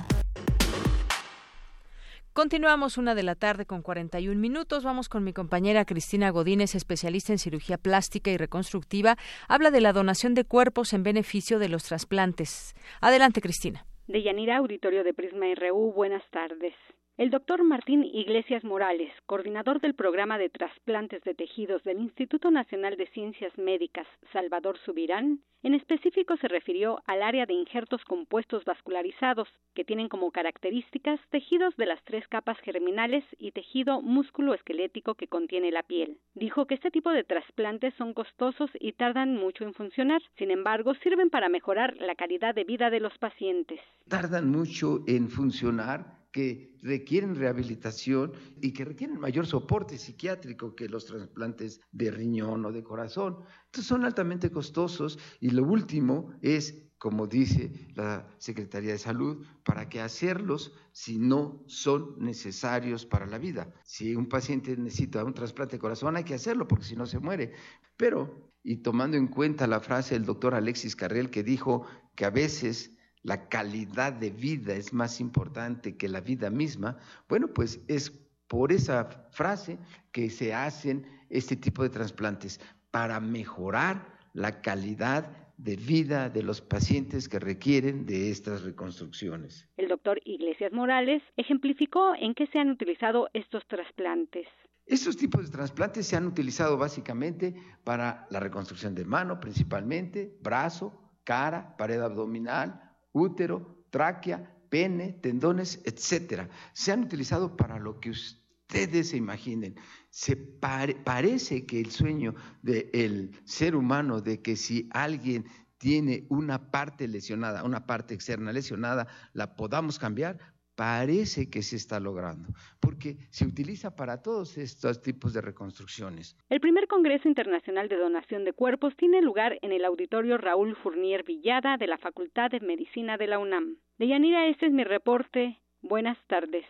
Continuamos una de la tarde con 41 minutos. Vamos con mi compañera Cristina Godínez, especialista en cirugía plástica y reconstructiva. Habla de la donación de cuerpos en beneficio de los trasplantes. Adelante, Cristina.
De Yanira, Auditorio de Prisma RU, buenas tardes. El doctor Martín Iglesias Morales, coordinador del programa de trasplantes de tejidos del Instituto Nacional de Ciencias Médicas Salvador Subirán, en específico se refirió al área de injertos compuestos vascularizados, que tienen como características tejidos de las tres capas germinales y tejido músculo-esquelético que contiene la piel. Dijo que este tipo de trasplantes son costosos y tardan mucho en funcionar, sin embargo sirven para mejorar la calidad de vida de los pacientes.
Tardan mucho en funcionar que requieren rehabilitación y que requieren mayor soporte psiquiátrico que los trasplantes de riñón o de corazón. Entonces son altamente costosos y lo último es, como dice la Secretaría de Salud, para qué hacerlos si no son necesarios para la vida. Si un paciente necesita un trasplante de corazón hay que hacerlo porque si no se muere. Pero, y tomando en cuenta la frase del doctor Alexis Carrel que dijo que a veces la calidad de vida es más importante que la vida misma, bueno, pues es por esa frase que se hacen este tipo de trasplantes, para mejorar la calidad de vida de los pacientes que requieren de estas reconstrucciones.
El doctor Iglesias Morales ejemplificó en qué se han utilizado estos trasplantes.
Estos tipos de trasplantes se han utilizado básicamente para la reconstrucción de mano, principalmente, brazo, cara, pared abdominal, útero, tráquea, pene, tendones, etcétera. Se han utilizado para lo que ustedes se imaginen. Se parece que el sueño del ser humano de que si alguien tiene una parte lesionada, una parte externa lesionada, la podamos cambiar, parece que se está logrando, porque se utiliza para todos estos tipos de reconstrucciones.
El primer Congreso Internacional de Donación de Cuerpos tiene lugar en el auditorio Raúl Fournier Villada de la Facultad de Medicina de la UNAM. Deyanira, este es mi reporte. Buenas tardes.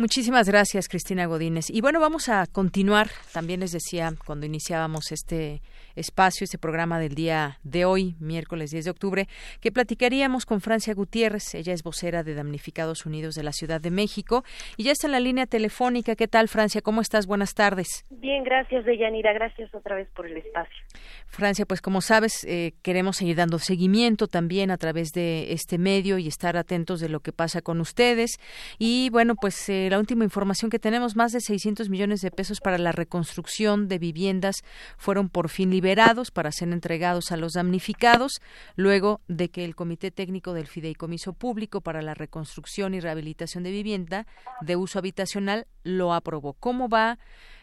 Muchísimas gracias, Cristina Godínez. Y bueno, vamos a continuar. También les decía cuando iniciábamos este espacio, este programa del día de hoy, miércoles 10 de octubre, que platicaríamos con Francia Gutiérrez. Ella es vocera de Damnificados Unidos de la Ciudad de México y ya está en la línea telefónica. ¿Qué tal, Francia? ¿Cómo estás? Buenas tardes.
Bien, gracias, Deyanira. Gracias otra vez por el espacio.
Francia, pues como sabes, eh, queremos seguir dando seguimiento también a través de este medio y estar atentos de lo que pasa con ustedes. Y bueno, pues eh, la última información que tenemos, más de 600 millones de pesos para la reconstrucción de viviendas fueron por fin liberados para ser entregados a los damnificados, luego de que el Comité Técnico del Fideicomiso Público para la Reconstrucción y Rehabilitación de Vivienda de Uso Habitacional lo aprobó. ¿Cómo va?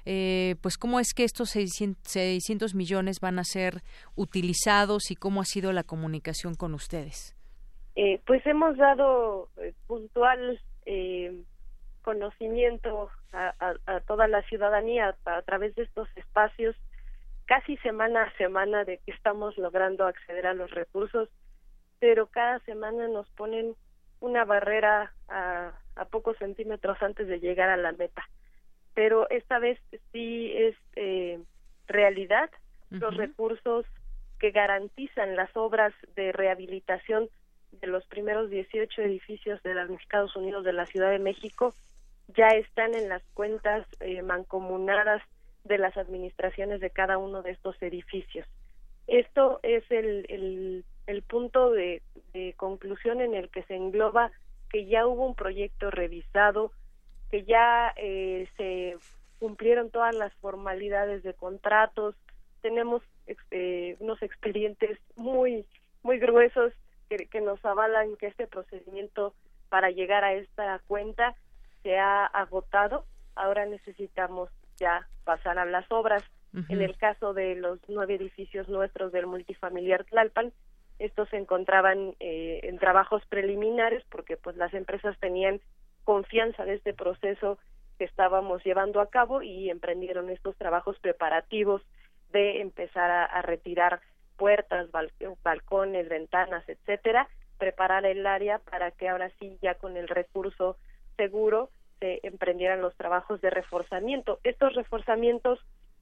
Eh, pues cómo es que estos 600, millones van a ser utilizados y cómo ha sido la comunicación con ustedes.
Eh, pues hemos dado eh, puntual conocimiento a, toda la ciudadanía a, través de estos espacios casi semana a semana de que estamos logrando acceder a los recursos, pero cada semana nos ponen una barrera a, pocos centímetros antes de llegar a la meta. Pero esta vez sí es eh, realidad los recursos que garantizan las obras de rehabilitación de los primeros 18 edificios de los Estados Unidos de la Ciudad de México ya están en las cuentas eh, mancomunadas de las administraciones de cada uno de estos edificios. Esto es el, el, punto de, conclusión en el que se engloba que ya hubo un proyecto revisado, que ya eh, se cumplieron todas las formalidades de contratos, tenemos eh, unos expedientes muy muy gruesos que, que nos avalan que este procedimiento para llegar a esta cuenta se ha agotado, ahora necesitamos ya pasar a las obras. En el caso de los nueve edificios nuestros del multifamiliar Tlalpan, estos se encontraban eh, en trabajos preliminares porque pues las empresas tenían confianza de este proceso que estábamos llevando a cabo y emprendieron estos trabajos preparativos de empezar a, retirar puertas, balcones, ventanas, etcétera, preparar el área para que ahora sí ya con el recurso seguro se emprendieran los trabajos de reforzamiento. Estos reforzamientos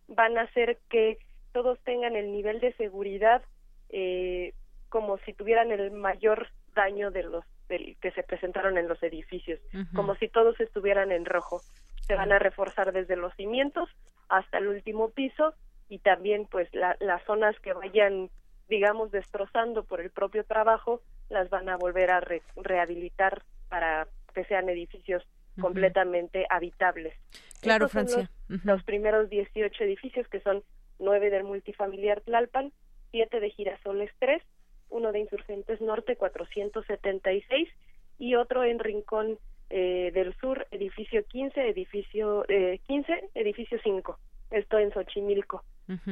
van a hacer que todos tengan el nivel de seguridad eh, como si tuvieran el mayor daño de los que se presentaron en los edificios, como si todos estuvieran en rojo. Se van a reforzar desde los cimientos hasta el último piso y también pues las zonas que vayan digamos destrozando por el propio trabajo las van a volver a rehabilitar para que sean edificios completamente habitables.
Claro, Francia.
Los, primeros 18 edificios, que son nueve del multifamiliar Tlalpan, siete de Girasoles 3, uno de Insurgentes Norte 476 y otro en Rincón eh, del Sur, edificio 15, edificio eh, 15, edificio 5, esto en Xochimilco.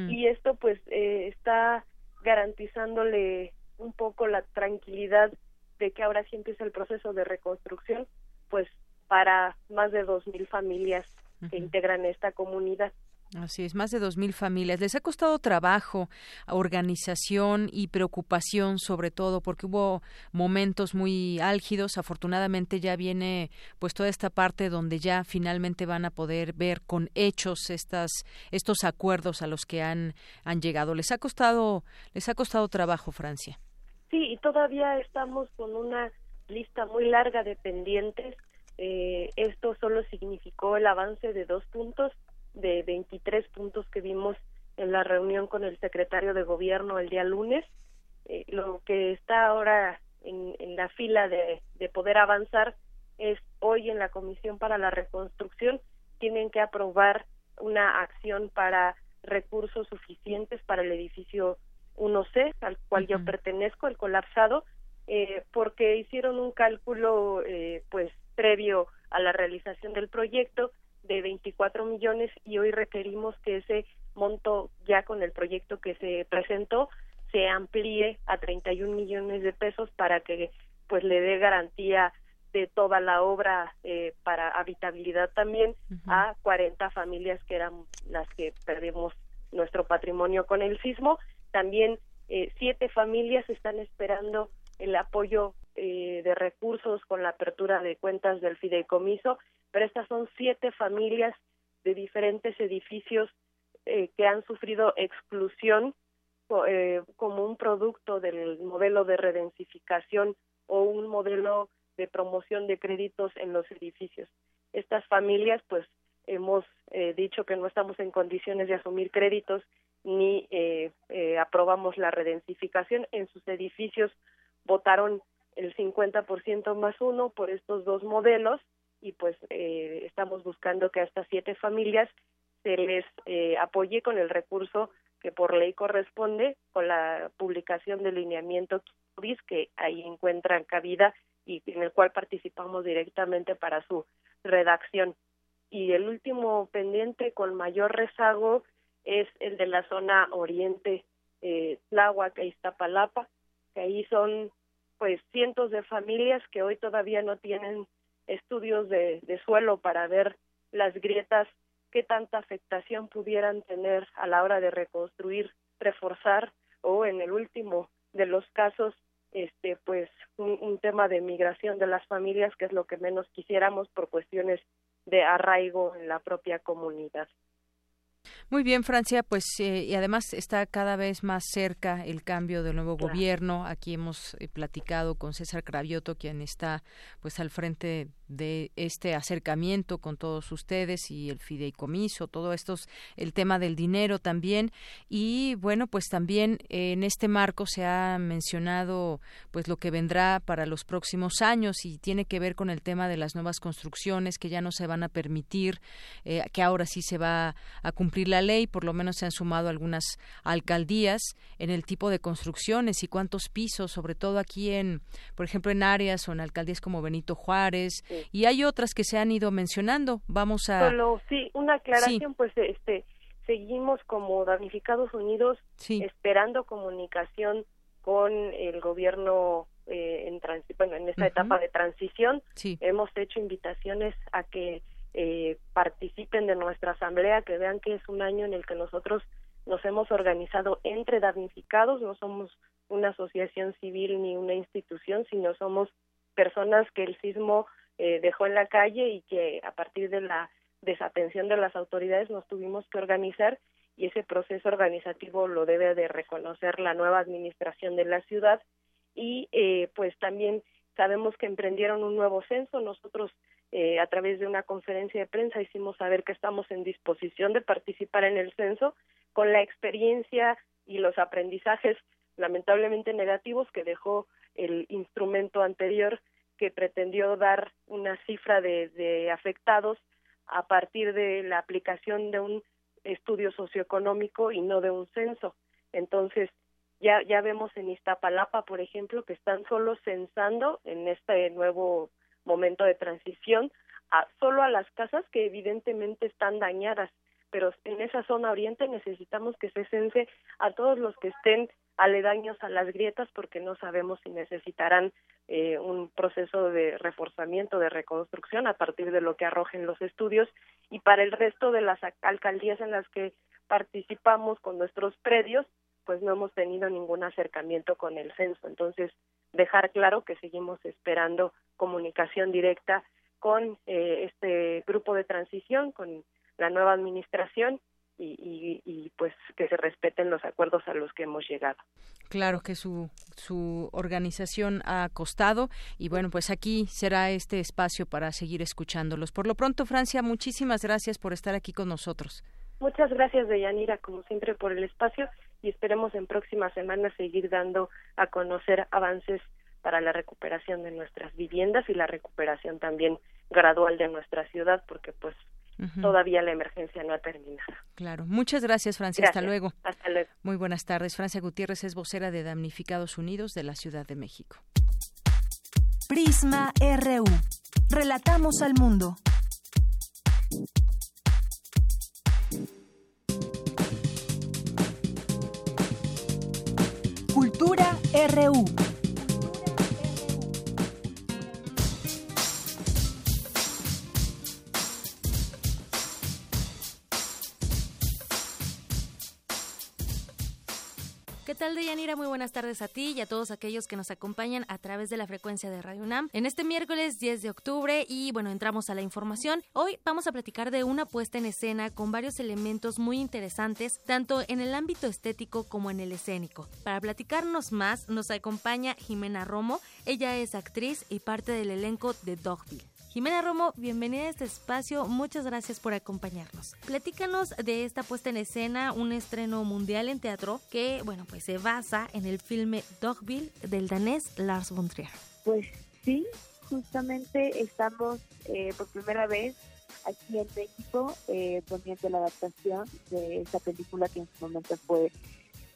Y esto pues eh, está garantizándole un poco la tranquilidad de que ahora sí empieza el proceso de reconstrucción, pues para más de 2.000 familias que integran esta comunidad.
Así es, más de 2.000 familias. Les ha costado trabajo, organización y preocupación sobre todo porque hubo momentos muy álgidos. Afortunadamente ya viene pues toda esta parte donde ya finalmente van a poder ver con hechos estas estos acuerdos a los que han han llegado. Les ha costado les ha costado trabajo, Francia.
Sí, y todavía estamos con una lista muy larga de pendientes eh, esto solo significó el avance de dos puntos de 23 puntos que vimos en la reunión con el secretario de gobierno el día lunes. Eh, lo que está ahora en, en la fila de, de, poder avanzar es hoy en la Comisión para la Reconstrucción tienen que aprobar una acción para recursos suficientes para el edificio 1C, al cual yo pertenezco, el colapsado, eh, porque hicieron un cálculo eh, pues previo a la realización del proyecto de 24 millones y hoy requerimos que ese monto ya con el proyecto que se presentó se amplíe a 31 millones de pesos para que pues le dé garantía de toda la obra eh, para habitabilidad también a 40 familias que eran las que perdimos nuestro patrimonio con el sismo. También eh, siete familias están esperando el apoyo eh, de recursos con la apertura de cuentas del fideicomiso, pero estas son siete familias de diferentes edificios eh, que han sufrido exclusión eh, como un producto del modelo de redensificación o un modelo de promoción de créditos en los edificios. Estas familias, pues, hemos eh, dicho que no estamos en condiciones de asumir créditos ni eh, eh, aprobamos la redensificación. En sus edificios votaron el 50% más uno por estos dos modelos y pues eh, estamos buscando que a estas siete familias se les eh, apoye con el recurso que por ley corresponde, con la publicación del lineamiento que ahí encuentran cabida y en el cual participamos directamente para su redacción. Y el último pendiente con mayor rezago es el de la zona oriente, eh, Tláhuac e Iztapalapa, que ahí son pues cientos de familias que hoy todavía no tienen estudios de, de suelo para ver las grietas, qué tanta afectación pudieran tener a la hora de reconstruir, reforzar o en el último de los casos este pues un, un, tema de migración de las familias que es lo que menos quisiéramos por cuestiones de arraigo en la propia comunidad.
Muy bien, Francia, pues eh, y además está cada vez más cerca el cambio del nuevo claro. gobierno. Aquí hemos eh, platicado con César Cravioto, quien está pues al frente de este acercamiento con todos ustedes y el fideicomiso, todo esto, el tema del dinero también y bueno, pues también en este marco se ha mencionado pues lo que vendrá para los próximos años y tiene que ver con el tema de las nuevas construcciones que ya no se van a permitir, eh, que ahora sí se va a cumplir la ley, por lo menos se han sumado algunas alcaldías en el tipo de construcciones y cuántos pisos, sobre todo aquí en, por ejemplo, en áreas o en alcaldías como Benito Juárez, sí. y hay otras que se han ido mencionando. Vamos a.
Solo, sí, una aclaración, sí. pues este seguimos como damnificados unidos
sí.
esperando comunicación con el gobierno eh, en, trans, bueno, en esta uh -huh. etapa de transición.
Sí.
Hemos hecho invitaciones a que eh, participen de nuestra asamblea, que vean que es un año en el que nosotros nos hemos organizado entre damnificados, no somos una asociación civil ni una institución, sino somos personas que el sismo eh, dejó en la calle y que a partir de la desatención de las autoridades nos tuvimos que organizar y ese proceso organizativo lo debe de reconocer la nueva administración de la ciudad. Y eh, pues también sabemos que emprendieron un nuevo censo. Nosotros eh, a través de una conferencia de prensa hicimos saber que estamos en disposición de participar en el censo con la experiencia y los aprendizajes lamentablemente negativos que dejó el instrumento anterior que pretendió dar una cifra de, de afectados a partir de la aplicación de un estudio socioeconómico y no de un censo. Entonces, ya, ya vemos en Iztapalapa, por ejemplo, que están solo censando en este nuevo momento de transición a, solo a las casas que evidentemente están dañadas, pero en esa zona oriente necesitamos que se cense a todos los que estén aledaños a las grietas porque no sabemos si necesitarán eh, un proceso de reforzamiento, de reconstrucción a partir de lo que arrojen los estudios. Y para el resto de las alcaldías en las que participamos con nuestros predios, pues no hemos tenido ningún acercamiento con el censo. Entonces, dejar claro que seguimos esperando comunicación directa con eh, este grupo de transición, con la nueva administración y, y, y, pues que se respeten los acuerdos a los que hemos llegado.
Claro que su, su organización ha costado y bueno, pues aquí será este espacio para seguir escuchándolos. Por lo pronto, Francia, muchísimas gracias por estar aquí con nosotros.
Muchas gracias, Deyanira, como siempre, por el espacio y esperemos en próximas semanas seguir dando a conocer avances para la recuperación de nuestras viviendas y la recuperación también gradual de nuestra ciudad, porque pues Uh -huh. Todavía la emergencia no ha terminado.
Claro. Muchas gracias, Francia.
Gracias.
Hasta luego.
Hasta luego.
Muy buenas tardes. Francia Gutiérrez es vocera de Damnificados Unidos de la Ciudad de México.
Prisma RU. Relatamos al mundo. RU.
Tal, Deyanira? Muy buenas tardes a ti y a todos aquellos que nos acompañan a través de la frecuencia de Radio UNAM. En este miércoles 10 de octubre y bueno, entramos a la información. Hoy vamos a platicar de una puesta en escena con varios elementos muy interesantes, tanto en el ámbito estético como en el escénico. Para platicarnos más, nos acompaña Jimena Romo. Ella es actriz y parte del elenco de Dogville. Jimena Romo, bienvenida a este espacio. Muchas gracias por acompañarnos. Platícanos de esta puesta en escena, un estreno mundial en teatro que, bueno, pues se basa en el filme Dogville del danés Lars von Trier.
Pues sí, justamente estamos eh, por primera vez aquí en México eh, poniendo la adaptación de esta película que en su momento fue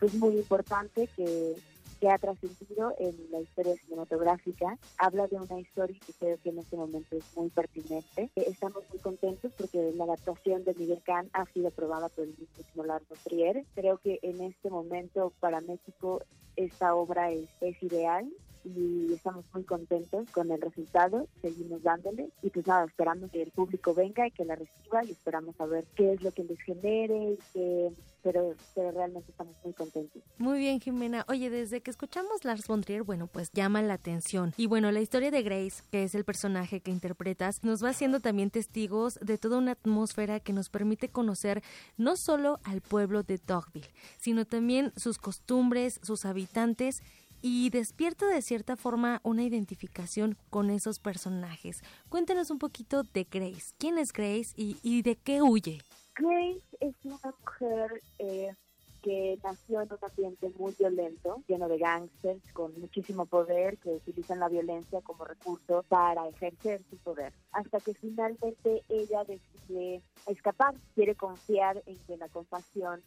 pues muy importante que que ha trascendido en la historia cinematográfica. Habla de una historia que creo que en este momento es muy pertinente. Eh, estamos muy contentos porque la adaptación de Miguel Can ha sido aprobada por el mismo Largo Trier. Creo que en este momento para México esta obra es, es ideal y estamos muy contentos con el resultado, seguimos dándole y pues nada, esperamos que el público venga y que la reciba y esperamos saber qué es lo que les genere y que pero, pero realmente estamos muy contentos.
Muy bien, Jimena. Oye, desde que escuchamos Lars von bueno, pues llama la atención. Y bueno, la historia de Grace, que es el personaje que interpretas, nos va haciendo también testigos de toda una atmósfera que nos permite conocer no solo al pueblo de Dogville, sino también sus costumbres, sus habitantes y despierta de cierta forma una identificación con esos personajes. Cuéntanos un poquito de Grace. ¿Quién es Grace y, de qué huye?
Grace es una mujer eh, que nació en un ambiente muy violento, lleno de gángsters, con muchísimo poder, que utilizan la violencia como recurso para ejercer su poder. Hasta que finalmente ella decide escapar, quiere confiar en que la compasión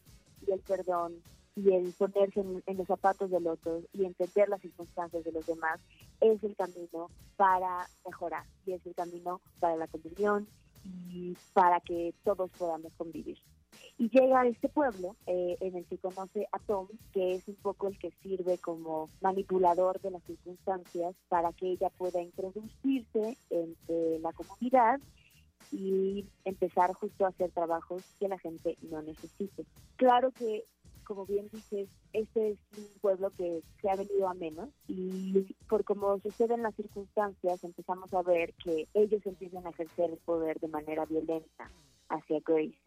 y el perdón y el ponerse en, los zapatos del otro y entender las circunstancias de los demás es el camino para mejorar y es el camino para la comunión y para que todos podamos convivir. Y llega a este pueblo eh, en el que conoce a Tom, que es un poco el que sirve como manipulador de las circunstancias para que ella pueda introducirse entre la comunidad y empezar justo a hacer trabajos que la gente no necesite. Claro que como bien dices, este es un pueblo que se ha venido a menos y por como suceden las circunstancias empezamos a ver que ellos empiezan a ejercer el poder de manera violenta hacia Grace.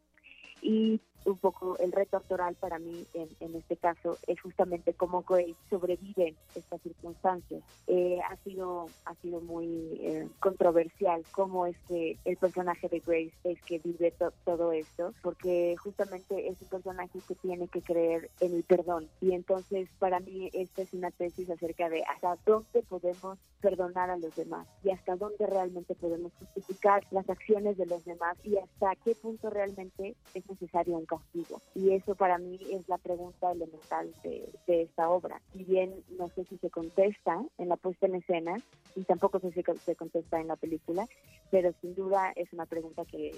Y un poco el reto actoral para mí en, en este caso es justamente cómo Grace sobrevive estas circunstancias. Eh, ha sido ha sido muy eh, controversial cómo es que el personaje de Grace es que vive todo esto, porque justamente es un personaje que tiene que creer en el perdón. Y entonces para mí esta es una tesis acerca de hasta dónde podemos perdonar a los demás y hasta dónde realmente podemos justificar las acciones de los demás y hasta qué punto realmente es necesario un y eso para mí es la pregunta elemental de, esta obra. Si bien no sé si se contesta en la puesta en escena, y tampoco sé si se contesta en la película, pero sin duda es una pregunta que,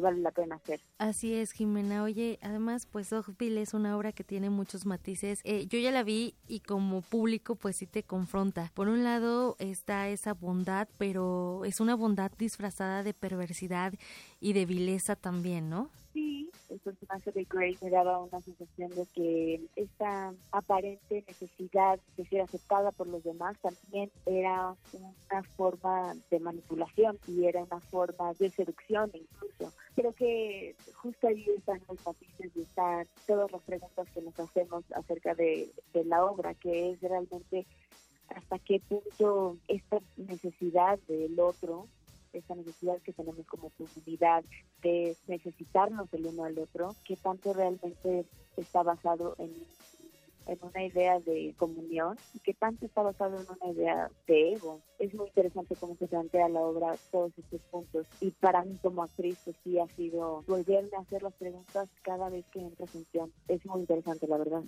vale la pena hacer.
Así es, Jimena. Oye, además, pues Dogville es una obra que tiene muchos matices. Eh, yo ya la vi y como público, pues sí te confronta. Por un lado está esa bondad, pero es una bondad disfrazada de perversidad y de vileza también, ¿no?
Sí, el personaje de Grace me daba una sensación de que esta aparente necesidad de ser aceptada por los demás también era una forma de manipulación y era una forma de seducción incluso. Creo que justo ahí están los matices y están todas las preguntas que nos hacemos acerca de, de la obra, que es realmente hasta qué punto esta necesidad del otro esa necesidad que tenemos como comunidad de necesitarnos el uno al otro, que tanto realmente está basado en, en una idea de comunión y que tanto está basado en una idea de ego. Es muy interesante cómo se plantea la obra todos estos puntos y para mí como actriz pues sí ha sido volverme a hacer las preguntas cada vez que entras en Es muy interesante la verdad.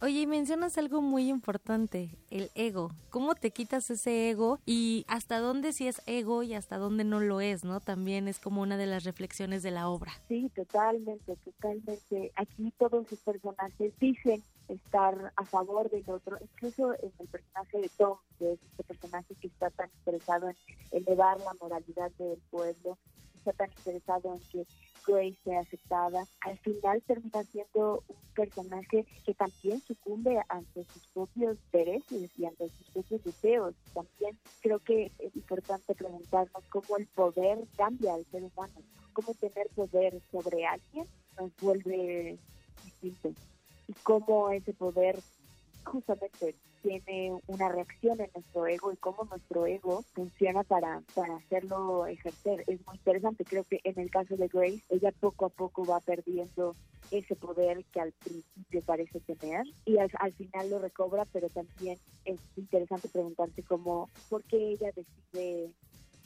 Oye, mencionas algo muy importante, el ego. ¿Cómo te quitas ese ego y hasta dónde sí es ego y hasta dónde no lo es, ¿no? También es como una de las reflexiones de la obra.
Sí, totalmente, totalmente. Aquí todos los personajes dicen estar a favor del otro, incluso en el personaje de Tom, que es este personaje que está tan interesado en elevar la moralidad del pueblo, está tan interesado en que Grace sea aceptada, al final termina siendo un personaje que también sucumbe ante sus propios intereses y ante sus propios deseos. También creo que es importante preguntarnos cómo el poder cambia al ser humano, cómo tener poder sobre alguien nos vuelve distintos y cómo ese poder justamente tiene una reacción en nuestro ego y cómo nuestro ego funciona para, para hacerlo ejercer. Es muy interesante. Creo que en el caso de Grace, ella poco a poco va perdiendo ese poder que al principio parece tener y al, final lo recobra, pero también es interesante preguntarse cómo, por qué ella decide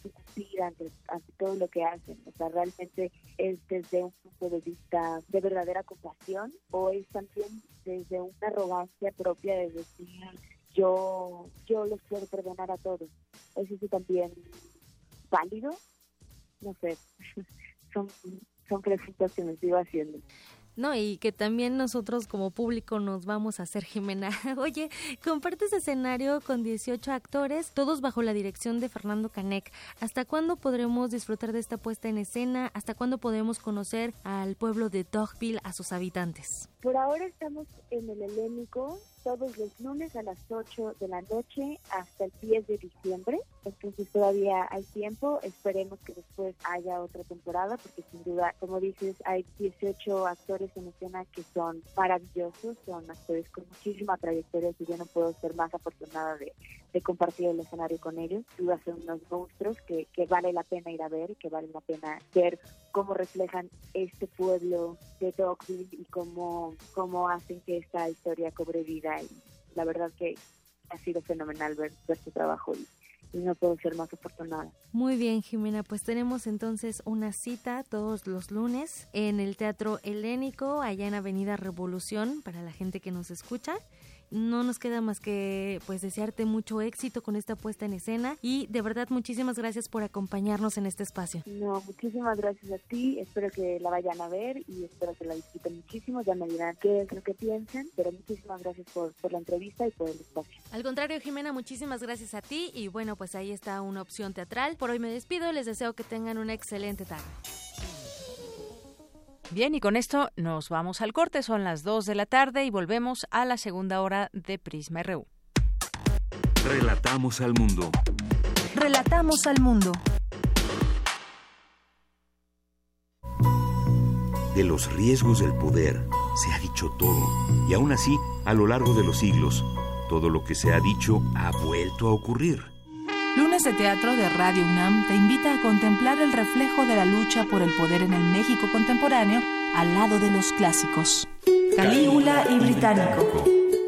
sucumbir ante, ante todo lo que hacen. O sea, realmente es desde un punto de vista de verdadera compasión o es también desde una arrogancia propia de decir yo yo los puedo perdonar a todos. Eso sí también válido. No sé, (laughs) son, son preguntas que me sigo haciendo.
No, y que también nosotros como público nos vamos a hacer, Jimena. (laughs) Oye, compartes escenario con 18 actores, todos bajo la dirección de Fernando Canek. ¿Hasta cuándo podremos disfrutar de esta puesta en escena? ¿Hasta cuándo podemos conocer al pueblo de Dogville, a sus habitantes?
Por ahora estamos en el Helénico, todos los lunes a las 8 de la noche hasta el 10 de diciembre. Entonces todavía hay tiempo. Esperemos que después haya otra temporada porque sin duda, como dices, hay 18 actores en escena que son maravillosos, son actores con muchísima trayectoria y yo no puedo ser más afortunada de, compartir el escenario con ellos. Dudas son unos monstruos que, que vale la pena ir a ver y que vale la pena ver cómo reflejan este pueblo de Dogville y cómo, cómo hacen que esta historia cobre vida la verdad que ha sido fenomenal ver, ver su trabajo y, no puedo ser más afortunada.
Muy bien, Jimena, pues tenemos entonces una cita todos los lunes en el Teatro Helénico, allá en Avenida Revolución, para la gente que nos escucha no nos queda más que pues desearte mucho éxito con esta puesta en escena y de verdad muchísimas gracias por acompañarnos en este espacio.
No, muchísimas gracias a ti, espero que la vayan a ver y espero que la disfruten muchísimo, ya me dirán qué es lo que piensan, pero muchísimas gracias por, por la entrevista y por el espacio.
Al contrario, Jimena, muchísimas gracias a ti y bueno, pues ahí está una opción teatral. Por hoy me despido, les deseo que tengan una excelente tarde.
Bien, y con esto nos vamos al corte. Son las 2 de la tarde y volvemos a la segunda hora de Prisma RU.
Relatamos al mundo.
Relatamos al mundo.
De los riesgos del poder se ha dicho todo. Y aún así, a lo largo de los siglos, todo lo que se ha dicho ha vuelto a ocurrir.
Lunes de Teatro de Radio UNAM te invita a contemplar el reflejo de la lucha por el poder en el México contemporáneo al lado de los clásicos. Calígula y Británico.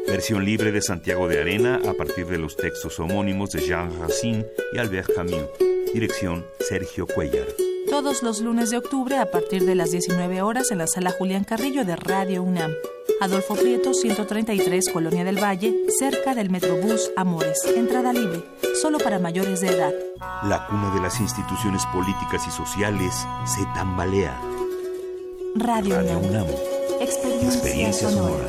Versión libre de Santiago de Arena a partir de los textos homónimos de Jean Racine y Albert Camus. Dirección Sergio Cuellar.
Todos los lunes de octubre a partir de las 19 horas en la sala Julián Carrillo de Radio UNAM. Adolfo Prieto, 133, Colonia del Valle, cerca del Metrobús Amores. Entrada libre, solo para mayores de edad.
La cuna de las instituciones políticas y sociales se tambalea.
Radio, UNAM. Experiencia, sonora.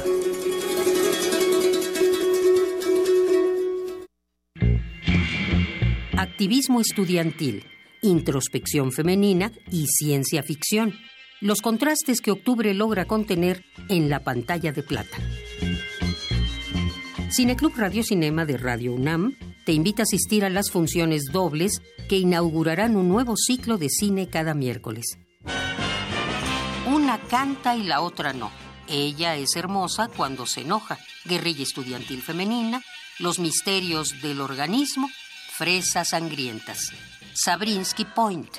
Activismo estudiantil, introspección femenina y ciencia ficción los contrastes que octubre logra contener en la pantalla de plata. Cineclub Radio Cinema de Radio UNAM te invita a asistir a las funciones dobles que inaugurarán un nuevo ciclo de cine cada miércoles. Una canta y la otra no. Ella es hermosa cuando se enoja. Guerrilla estudiantil femenina, los misterios del organismo, fresas sangrientas. Sabrinsky Point.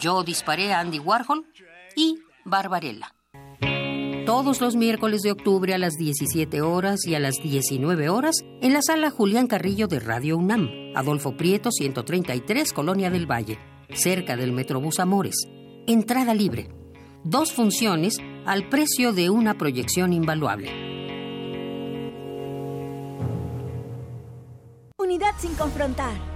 Yo disparé a Andy Warhol y Barbarella. Todos los miércoles de octubre a las 17 horas y a las 19 horas en la sala Julián Carrillo de Radio UNAM, Adolfo Prieto 133, Colonia del Valle, cerca del Metrobús Amores. Entrada libre. Dos funciones al precio de una proyección invaluable.
Unidad sin confrontar.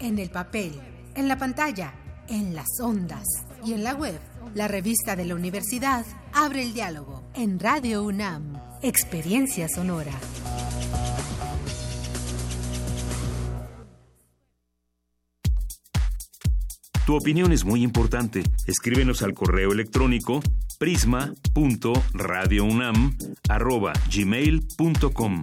en el papel, en la pantalla, en las ondas y en la web. La revista de la universidad abre el diálogo en Radio UNAM. Experiencia sonora.
Tu opinión es muy importante. Escríbenos al correo electrónico prisma.radiounam@gmail.com.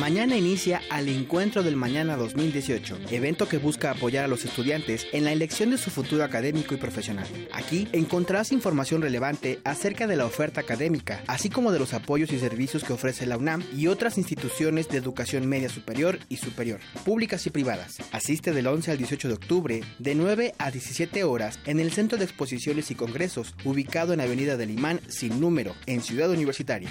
Mañana inicia Al Encuentro del Mañana 2018, evento que busca apoyar a los estudiantes en la elección de su futuro académico y profesional. Aquí encontrarás información relevante acerca de la oferta académica, así como de los apoyos y servicios que ofrece la UNAM y otras instituciones de educación media superior y superior, públicas y privadas. Asiste del 11 al 18 de octubre, de 9 a 17 horas, en el Centro de Exposiciones y Congresos, ubicado en Avenida del Imán, sin número, en Ciudad Universitaria.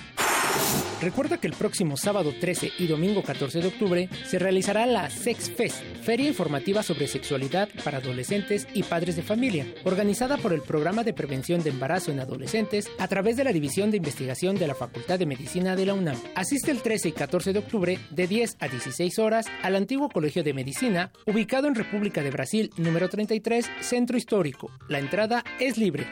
Recuerda que el próximo sábado 13 y domingo 14 de octubre se realizará la Sex Fest, feria informativa sobre sexualidad para adolescentes y padres de familia, organizada por el Programa de Prevención de Embarazo en Adolescentes a través de la División de Investigación de la Facultad de Medicina de la UNAM. Asiste el 13 y 14 de octubre de 10 a 16 horas al antiguo Colegio de Medicina, ubicado en República de Brasil, número 33, Centro Histórico. La entrada es libre.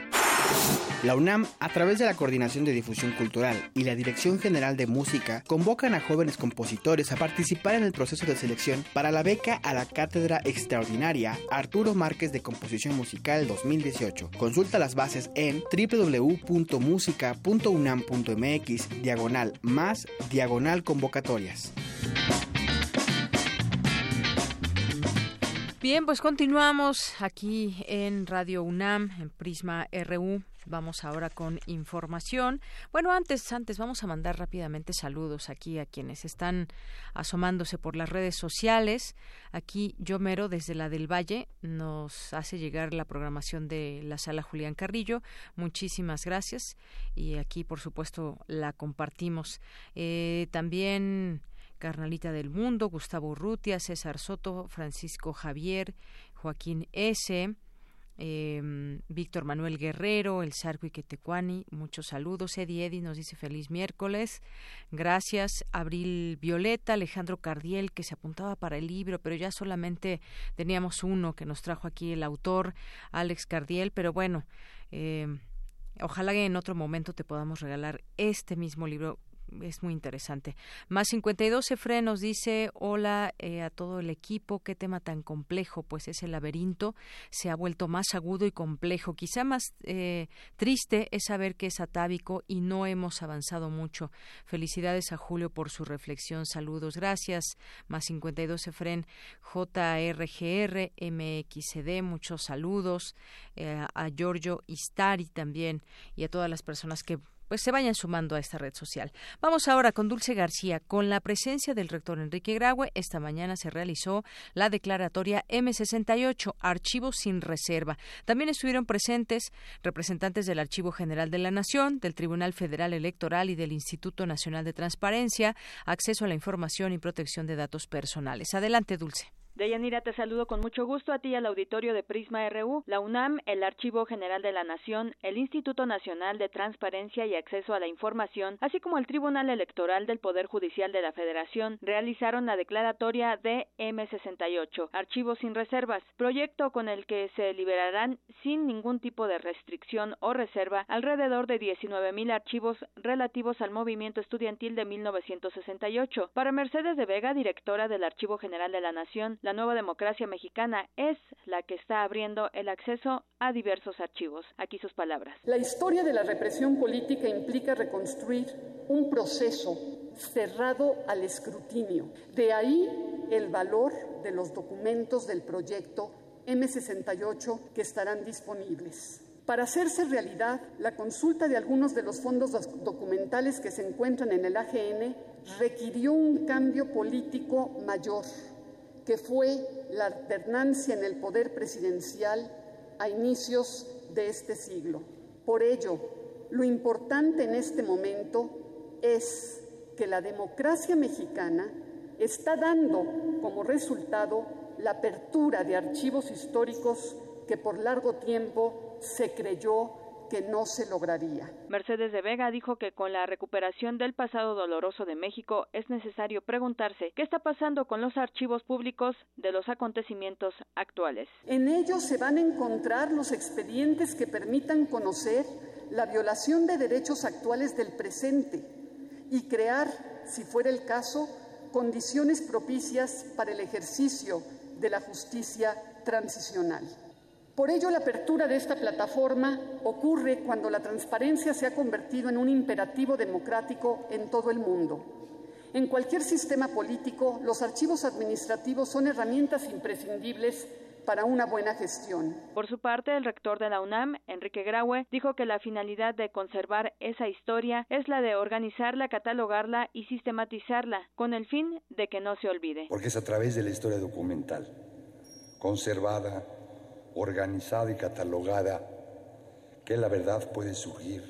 La UNAM, a través de la Coordinación de Difusión Cultural y la Dirección General de Música, convocan a jóvenes compositores a participar en el proceso de selección para la beca a la Cátedra Extraordinaria Arturo Márquez de Composición Musical 2018. Consulta las bases en www.musica.unam.mx diagonal más diagonal convocatorias.
Bien, pues continuamos aquí en Radio UNAM, en Prisma RU. Vamos ahora con información. Bueno, antes, antes vamos a mandar rápidamente saludos aquí a quienes están asomándose por las redes sociales. Aquí Yomero desde la del Valle nos hace llegar la programación de la sala Julián Carrillo. Muchísimas gracias y aquí, por supuesto, la compartimos. Eh, también Carnalita del Mundo, Gustavo Urrutia, César Soto, Francisco Javier, Joaquín S., eh, Víctor Manuel Guerrero, El Sarco Quetecuani, muchos saludos. Eddie Eddie nos dice feliz miércoles. Gracias. Abril Violeta, Alejandro Cardiel, que se apuntaba para el libro, pero ya solamente teníamos uno que nos trajo aquí el autor, Alex Cardiel, pero bueno. Eh, Ojalá que en otro momento te podamos regalar este mismo libro es muy interesante. Más 52 Efre nos dice, hola eh, a todo el equipo, qué tema tan complejo, pues ese laberinto se ha vuelto más agudo y complejo. Quizá más eh, triste es saber que es atávico y no hemos avanzado mucho. Felicidades a Julio por su reflexión. Saludos, gracias. Más 52 Efren, JRGR, MXD, muchos saludos. Eh, a Giorgio Istari también y a todas las personas que pues se vayan sumando a esta red social. Vamos ahora con Dulce García. Con la presencia del rector Enrique Graue, esta mañana se realizó la declaratoria M68, Archivos sin Reserva. También estuvieron presentes representantes del Archivo General de la Nación, del Tribunal Federal Electoral y del Instituto Nacional de Transparencia, Acceso a la Información y Protección de Datos Personales. Adelante, Dulce.
Deyanira, te saludo con mucho gusto a ti y al auditorio de Prisma RU, la UNAM, el Archivo General de la Nación, el Instituto Nacional de Transparencia y Acceso a la Información, así como el Tribunal Electoral del Poder Judicial de la Federación, realizaron la declaratoria de M68, Archivos sin Reservas, proyecto con el que se liberarán sin ningún tipo de restricción o reserva alrededor de 19.000 archivos relativos al movimiento estudiantil de 1968. Para Mercedes de Vega, directora del Archivo General de la Nación, la nueva democracia mexicana es la que está abriendo el acceso a diversos archivos. Aquí sus palabras.
La historia de la represión política implica reconstruir un proceso cerrado al escrutinio. De ahí el valor de los documentos del proyecto M68 que estarán disponibles. Para hacerse realidad, la consulta de algunos de los fondos documentales que se encuentran en el AGN requirió un cambio político mayor que fue la alternancia en el poder presidencial a inicios de este siglo. Por ello, lo importante en este momento es que la democracia mexicana está dando como resultado la apertura de archivos históricos que por largo tiempo se creyó que no se lograría.
Mercedes de Vega dijo que con la recuperación del pasado doloroso de México es necesario preguntarse qué está pasando con los archivos públicos de los acontecimientos actuales.
En ellos se van a encontrar los expedientes que permitan conocer la violación de derechos actuales del presente y crear, si fuera el caso, condiciones propicias para el ejercicio de la justicia transicional. Por ello, la apertura de esta plataforma ocurre cuando la transparencia se ha convertido en un imperativo democrático en todo el mundo. En cualquier sistema político, los archivos administrativos son herramientas imprescindibles para una buena gestión.
Por su parte, el rector de la UNAM, Enrique Graue, dijo que la finalidad de conservar esa historia es la de organizarla, catalogarla y sistematizarla, con el fin de que no se olvide.
Porque es a través de la historia documental, conservada, organizada y catalogada, que la verdad puede surgir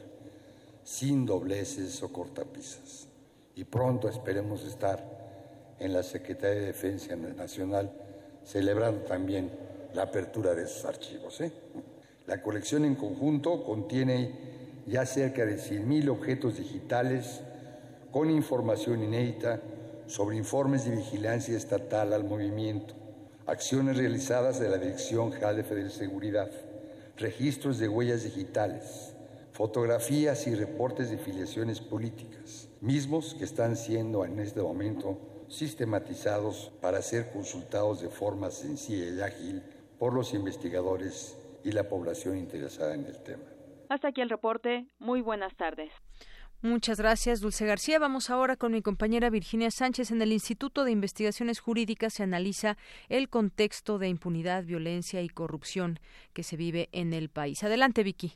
sin dobleces o cortapisas. Y pronto esperemos estar en la Secretaría de Defensa Nacional celebrando también la apertura de esos archivos. ¿eh? La colección en conjunto contiene ya cerca de 100.000 objetos digitales con información inédita sobre informes de vigilancia estatal al movimiento, acciones realizadas de la Dirección General de Federal Seguridad, registros de huellas digitales, fotografías y reportes de filiaciones políticas, mismos que están siendo en este momento sistematizados para ser consultados de forma sencilla y ágil por los investigadores y la población interesada en el tema.
Hasta aquí el reporte. Muy buenas tardes.
Muchas gracias, Dulce García. Vamos ahora con mi compañera Virginia Sánchez. En el Instituto de Investigaciones Jurídicas se analiza el contexto de impunidad, violencia y corrupción que se vive en el país. Adelante, Vicky.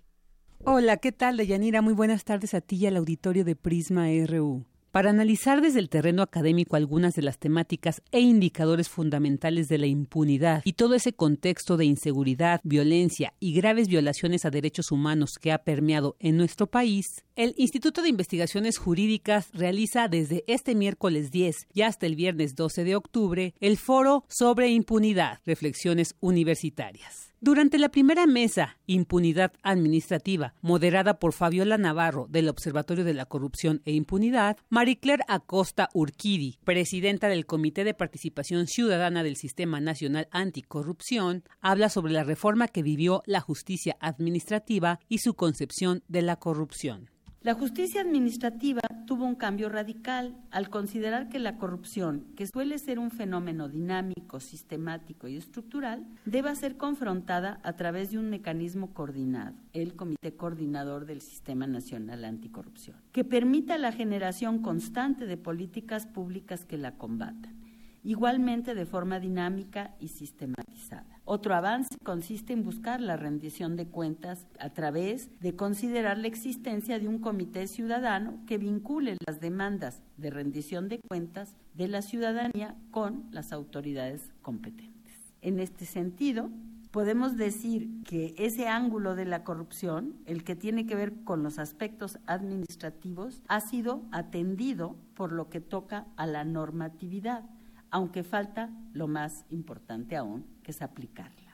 Hola, ¿qué tal, Deyanira? Muy buenas tardes a ti y al auditorio de Prisma RU. Para analizar desde el terreno académico algunas de las temáticas e indicadores fundamentales de la impunidad y todo ese contexto de inseguridad, violencia y graves violaciones a derechos humanos que ha permeado en nuestro país, el Instituto de Investigaciones Jurídicas realiza desde este miércoles 10 y hasta el viernes 12 de octubre el foro sobre impunidad, reflexiones universitarias. Durante la primera mesa, Impunidad Administrativa, moderada por Fabiola Navarro del Observatorio de la Corrupción e Impunidad, Maricler Acosta Urquidi, presidenta del Comité de Participación Ciudadana del Sistema Nacional Anticorrupción, habla sobre la reforma que vivió la justicia administrativa y su concepción de la corrupción.
La justicia administrativa tuvo un cambio radical al considerar que la corrupción, que suele ser un fenómeno dinámico, sistemático y estructural, deba ser confrontada a través de un mecanismo coordinado, el Comité Coordinador del Sistema Nacional Anticorrupción, que permita la generación constante de políticas públicas que la combatan, igualmente de forma dinámica y sistematizada. Otro avance consiste en buscar la rendición de cuentas a través de considerar la existencia de un comité ciudadano que vincule las demandas de rendición de cuentas de la ciudadanía con las autoridades competentes. En este sentido, podemos decir que ese ángulo de la corrupción, el que tiene que ver con los aspectos administrativos, ha sido atendido por lo que toca a la normatividad aunque falta lo más importante aún, que es aplicarla.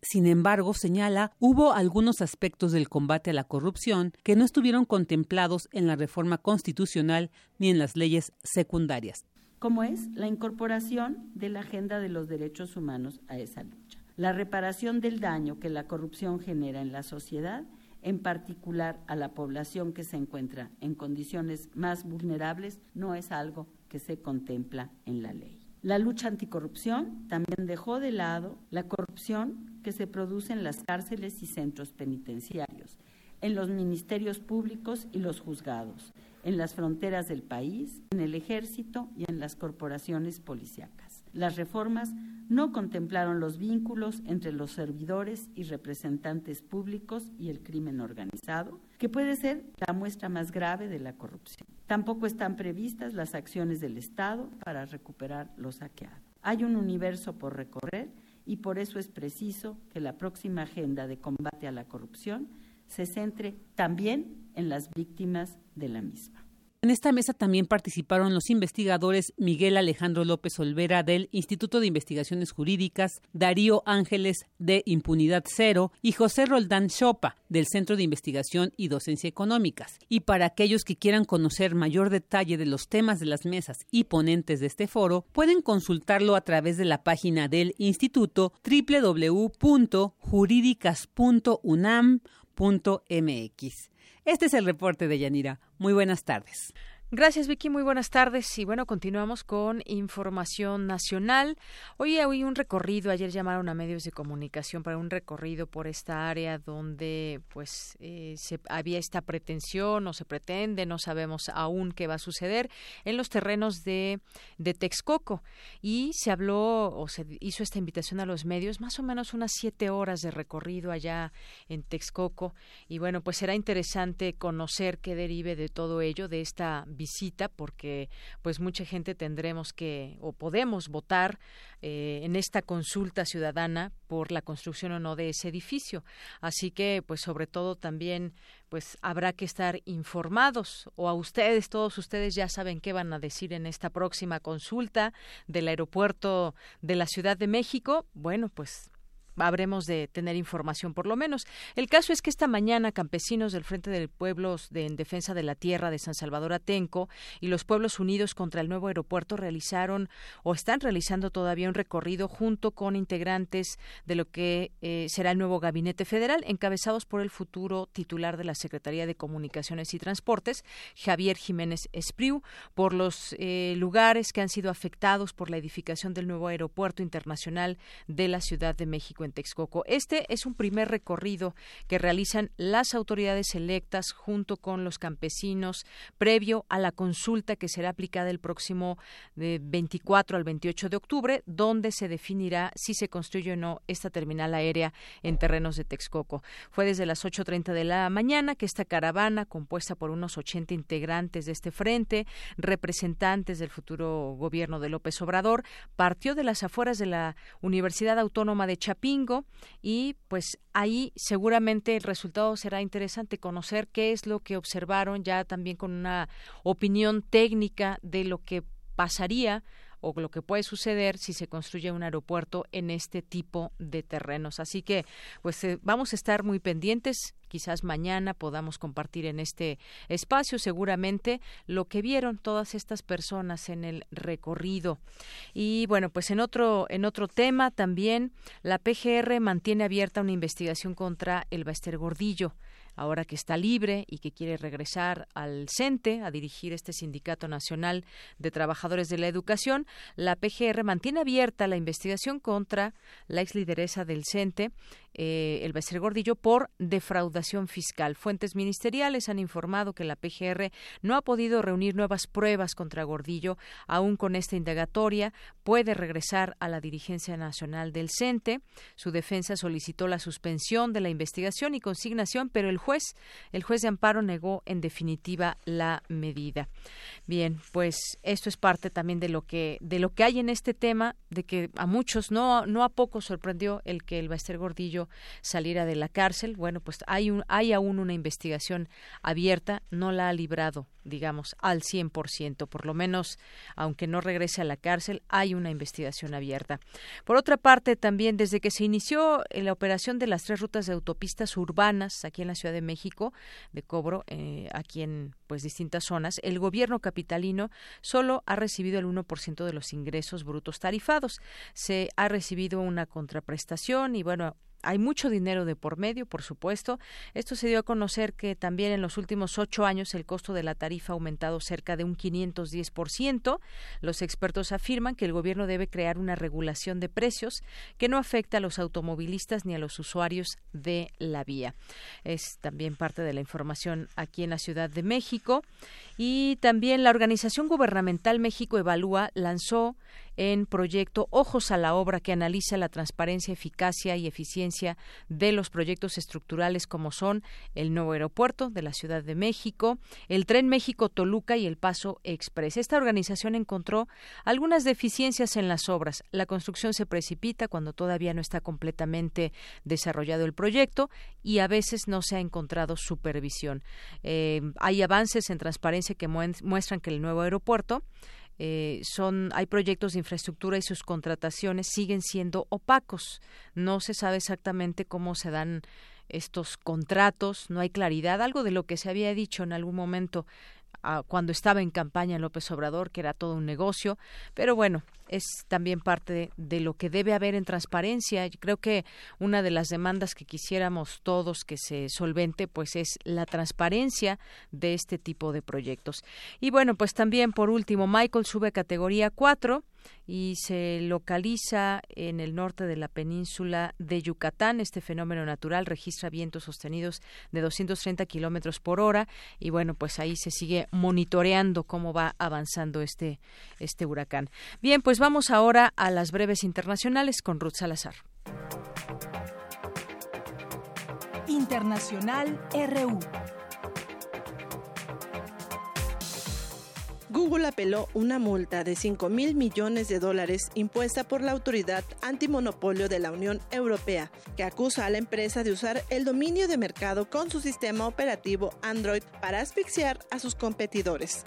Sin embargo, señala, hubo algunos aspectos del combate a la corrupción que no estuvieron contemplados en la reforma constitucional ni en las leyes secundarias.
Como es la incorporación de la agenda de los derechos humanos a esa lucha, la reparación del daño que la corrupción genera en la sociedad, en particular a la población que se encuentra en condiciones más vulnerables, no es algo que se contempla en la ley. La lucha anticorrupción también dejó de lado la corrupción que se produce en las cárceles y centros penitenciarios, en los ministerios públicos y los juzgados, en las fronteras del país, en el ejército y en las corporaciones policíacas. Las reformas no contemplaron los vínculos entre los servidores y representantes públicos y el crimen organizado, que puede ser la muestra más grave de la corrupción. Tampoco están previstas las acciones del Estado para recuperar lo saqueado. Hay un universo por recorrer y por eso es preciso que la próxima agenda de combate a la corrupción se centre también en las víctimas de la misma.
En esta mesa también participaron los investigadores Miguel Alejandro López Olvera del Instituto de Investigaciones Jurídicas, Darío Ángeles de Impunidad Cero y José Roldán Chopa del Centro de Investigación y Docencia Económicas. Y para aquellos que quieran conocer mayor detalle de los temas de las mesas y ponentes de este foro, pueden consultarlo a través de la página del instituto www.jurídicas.unam.mx. Este es el reporte de Yanira. Muy buenas tardes.
Gracias Vicky, muy buenas tardes. Y bueno, continuamos con información nacional. Hoy hay un recorrido, ayer llamaron a medios de comunicación para un recorrido por esta área donde pues eh, se, había esta pretensión o se pretende, no sabemos aún qué va a suceder en los terrenos de, de Texcoco. Y se habló o se hizo esta invitación a los medios, más o menos unas siete horas de recorrido allá en Texcoco. Y bueno, pues será interesante conocer qué derive de todo ello, de esta visita porque pues mucha gente tendremos que o podemos votar eh, en esta consulta ciudadana por la construcción o no de ese edificio. Así que pues sobre todo también pues habrá que estar informados. O a ustedes todos ustedes ya saben qué van a decir en esta próxima consulta del aeropuerto de la Ciudad de México. Bueno pues habremos de tener información por lo menos. El caso es que esta mañana campesinos del Frente de Pueblos de, en Defensa de la Tierra de San Salvador Atenco y los Pueblos Unidos contra el nuevo aeropuerto realizaron o están realizando todavía un recorrido junto con integrantes de lo que eh, será el nuevo gabinete federal encabezados por el futuro titular de la Secretaría de Comunicaciones y Transportes, Javier Jiménez Espriu, por los eh, lugares que han sido afectados por la edificación del nuevo aeropuerto internacional de la Ciudad de México Texcoco. Este es un primer recorrido que realizan las autoridades electas junto con los campesinos previo a la consulta que será aplicada el próximo de 24 al 28 de octubre, donde se definirá si se construye o no esta terminal aérea en terrenos de Texcoco. Fue desde las 8.30 de la mañana que esta caravana, compuesta por unos 80 integrantes de este frente, representantes del futuro gobierno de López Obrador, partió de las afueras de la Universidad Autónoma de Chapín y pues ahí seguramente el resultado será interesante conocer qué es lo que observaron ya también con una opinión técnica de lo que pasaría o lo que puede suceder si se construye un aeropuerto en este tipo de terrenos. Así que, pues eh, vamos a estar muy pendientes. Quizás mañana podamos compartir en este espacio seguramente lo que vieron todas estas personas en el recorrido. Y bueno, pues en otro en otro tema también la PGR mantiene abierta una investigación contra el Baester Gordillo ahora que está libre y que quiere regresar al CENTE a dirigir este Sindicato Nacional de Trabajadores de la Educación, la PGR mantiene abierta la investigación contra la ex lideresa del CENTE eh, el Becer Gordillo por defraudación fiscal. Fuentes ministeriales han informado que la PGR no ha podido reunir nuevas pruebas contra Gordillo. Aún con esta indagatoria, puede regresar a la dirigencia nacional del CENTE. Su defensa solicitó la suspensión de la investigación y consignación, pero el juez, el juez de amparo negó en definitiva la medida. Bien, pues esto es parte también de lo que de lo que hay en este tema, de que a muchos no no a poco sorprendió el que el Baester Gordillo saliera de la cárcel. Bueno, pues hay un hay aún una investigación abierta, no la ha librado digamos, al 100%, por lo menos, aunque no regrese a la cárcel, hay una investigación abierta. Por otra parte, también desde que se inició la operación de las tres rutas de autopistas urbanas aquí en la Ciudad de México, de cobro, eh, aquí en pues distintas zonas, el gobierno capitalino solo ha recibido el 1% de los ingresos brutos tarifados. Se ha recibido una contraprestación y bueno, hay mucho dinero de por medio, por supuesto. Esto se dio a conocer que también en los últimos ocho años el costo de la tarifa ha aumentado cerca de un 510%. Los expertos afirman que el gobierno debe crear una regulación de precios que no afecte a los automovilistas ni a los usuarios de la vía. Es también parte de la información aquí en la Ciudad de México. Y también la organización gubernamental México Evalúa lanzó en proyecto Ojos a la Obra que analiza la transparencia, eficacia y eficiencia de los proyectos estructurales como son el nuevo aeropuerto de la Ciudad de México, el Tren México-Toluca y el Paso Express. Esta organización encontró algunas deficiencias en las obras. La construcción se precipita cuando todavía no está completamente desarrollado el proyecto y a veces no se ha encontrado supervisión. Eh, hay avances en transparencia que muestran que el nuevo aeropuerto eh, son hay proyectos de infraestructura y sus contrataciones siguen siendo opacos. No se sabe exactamente cómo se dan estos contratos, no hay claridad, algo de lo que se había dicho en algún momento cuando estaba en campaña López Obrador, que era todo un negocio, pero bueno, es también parte de, lo que debe haber en transparencia. Yo creo que una de las demandas que quisiéramos todos que se solvente, pues es la transparencia de este tipo de proyectos. Y bueno, pues también por último, Michael sube a categoría 4 y se localiza en el norte de la península de Yucatán. Este fenómeno natural registra vientos sostenidos de 230 kilómetros por hora y bueno, pues ahí se sigue monitoreando cómo va avanzando este, este huracán. Bien, pues vamos ahora a las breves internacionales con Ruth Salazar.
Internacional RU.
Google apeló una multa de 5 mil millones de dólares impuesta por la Autoridad Antimonopolio de la Unión Europea, que acusa a la empresa de usar el dominio de mercado con su sistema operativo Android para asfixiar a sus competidores.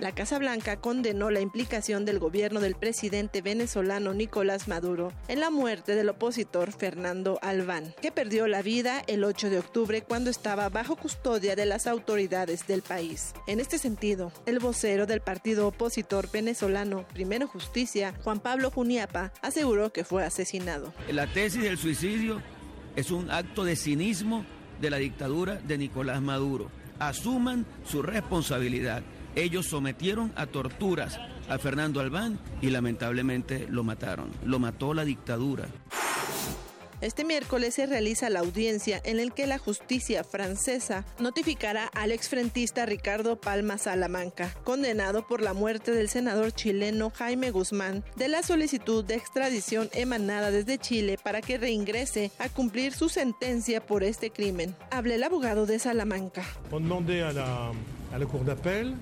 La Casa Blanca condenó la implicación del gobierno del presidente venezolano Nicolás Maduro en la muerte del opositor Fernando Albán, que perdió la vida el 8 de octubre cuando estaba bajo custodia de las autoridades del país. En este sentido, el vocero del partido opositor venezolano Primero Justicia, Juan Pablo Juniapa, aseguró que fue asesinado.
La tesis del suicidio es un acto de cinismo de la dictadura de Nicolás Maduro. Asuman su responsabilidad ellos sometieron a torturas a Fernando Albán y lamentablemente lo mataron. Lo mató la dictadura.
Este miércoles se realiza la audiencia en la que la justicia francesa notificará al exfrentista Ricardo Palma Salamanca, condenado por la muerte del senador chileno Jaime Guzmán, de la solicitud de extradición emanada desde Chile para que reingrese a cumplir su sentencia por este crimen. Hable el abogado de Salamanca.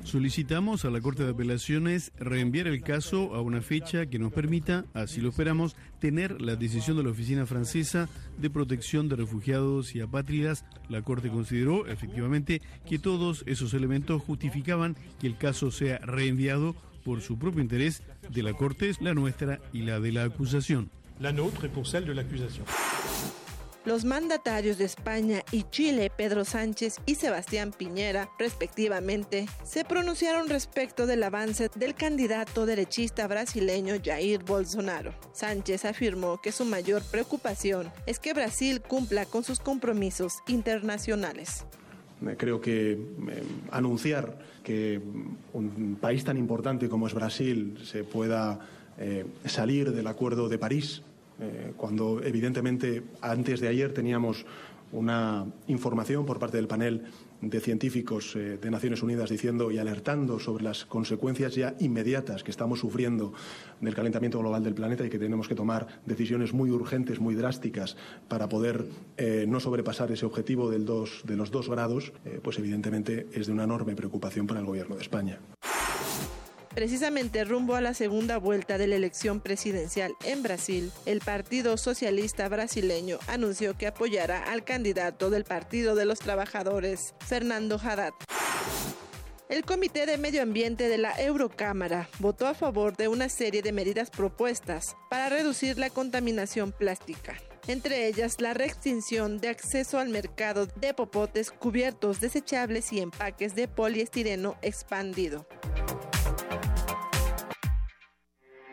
Solicitamos a la Corte de Apelaciones reenviar el caso a una fecha que nos permita, así lo esperamos, tener la decisión de la Oficina Francesa de Protección de Refugiados y Apátridas. La Corte consideró efectivamente que todos esos elementos justificaban que el caso sea reenviado por su propio interés de la Corte, la nuestra y la de la acusación.
La nôtre pour celle de l'accusation.
Los mandatarios de España y Chile, Pedro Sánchez y Sebastián Piñera, respectivamente, se pronunciaron respecto del avance del candidato derechista brasileño Jair Bolsonaro. Sánchez afirmó que su mayor preocupación es que Brasil cumpla con sus compromisos internacionales.
Creo que eh, anunciar que un país tan importante como es Brasil se pueda eh, salir del Acuerdo de París eh, cuando evidentemente antes de ayer teníamos una información por parte del panel de científicos eh, de Naciones Unidas diciendo y alertando sobre las consecuencias ya inmediatas que estamos sufriendo del calentamiento global del planeta y que tenemos que tomar decisiones muy urgentes, muy drásticas para poder eh, no sobrepasar ese objetivo del dos, de los dos grados, pues evidentemente es de una enorme preocupación para el Gobierno de España.
Precisamente rumbo a la segunda vuelta de la elección presidencial en Brasil, el Partido Socialista Brasileño anunció que apoyará al candidato del Partido de los Trabajadores, Fernando Haddad. El Comité de Medio Ambiente de la Eurocámara votó a favor de una serie de medidas propuestas para reducir la contaminación plástica entre ellas la reextinción de acceso al mercado de popotes cubiertos desechables y empaques de poliestireno expandido.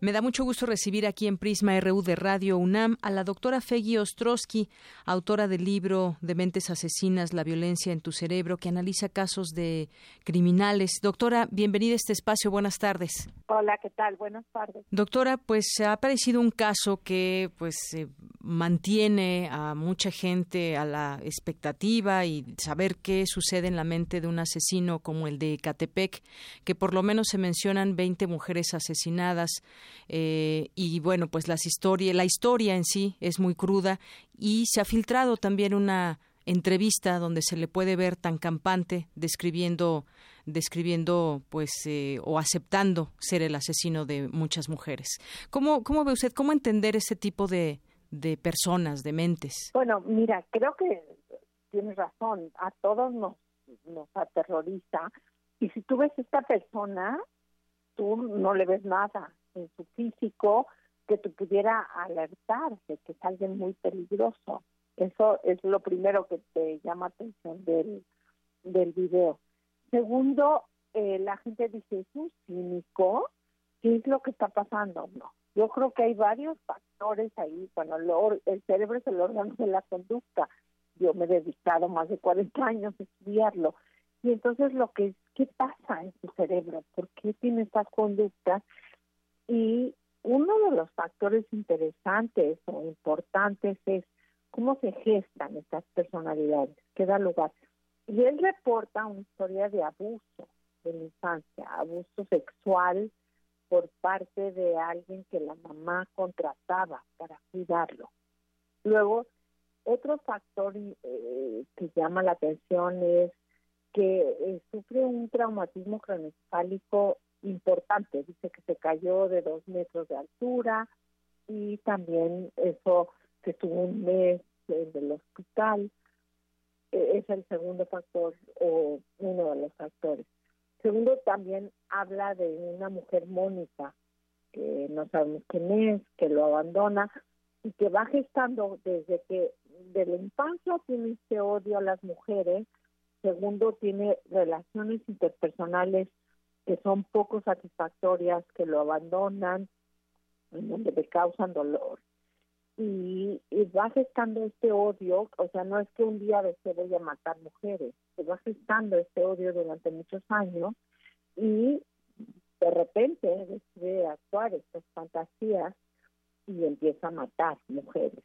Me da mucho gusto recibir aquí en Prisma RU de Radio UNAM a la doctora Feggy Ostrowski, autora del libro De mentes asesinas, la violencia en tu cerebro, que analiza casos de criminales. Doctora, bienvenida a este espacio. Buenas tardes.
Hola, ¿qué tal? Buenas tardes.
Doctora, pues ha aparecido un caso que pues mantiene a mucha gente a la expectativa y saber qué sucede en la mente de un asesino como el de Catepec, que por lo menos se mencionan 20 mujeres asesinadas eh, y bueno, pues las historias, la historia en sí es muy cruda y se ha filtrado también una entrevista donde se le puede ver tan campante describiendo describiendo pues eh, o aceptando ser el asesino de muchas mujeres. ¿Cómo, cómo ve usted cómo entender ese tipo de, de personas, de mentes?
Bueno, mira, creo que tienes razón, a todos nos, nos aterroriza y si tú ves esta persona, tú no le ves nada, en su físico que te pudiera alertar de que es alguien muy peligroso. Eso es lo primero que te llama atención del, del video. Segundo, eh, la gente dice, ¿es un cínico? ¿Qué es lo que está pasando? No. Yo creo que hay varios factores ahí. Bueno, el cerebro es el órgano de la conducta. Yo me he dedicado más de 40 años a estudiarlo. Y entonces lo que ¿qué pasa en su cerebro? ¿Por qué tiene estas conductas? Y uno de los factores interesantes o importantes es cómo se gestan estas personalidades, qué da lugar. Y él reporta una historia de abuso de la infancia, abuso sexual por parte de alguien que la mamá contrataba para cuidarlo. Luego, otro factor eh, que llama la atención es que eh, sufre un traumatismo cronocefálico importante. Dice que se cayó de dos metros de altura y también eso que estuvo un mes en el hospital. E, es el segundo factor o uno de los factores. Segundo, también habla de una mujer Mónica, que no sabemos quién es, que lo abandona y que va gestando desde que de la infancia tiene este odio a las mujeres. Segundo, tiene relaciones interpersonales que son poco satisfactorias, que lo abandonan, donde le causan dolor. Y, va gestando este odio, o sea, no es que un día desee a matar mujeres, se va gestando este odio durante muchos años y de repente decide actuar estas fantasías y empieza a matar mujeres,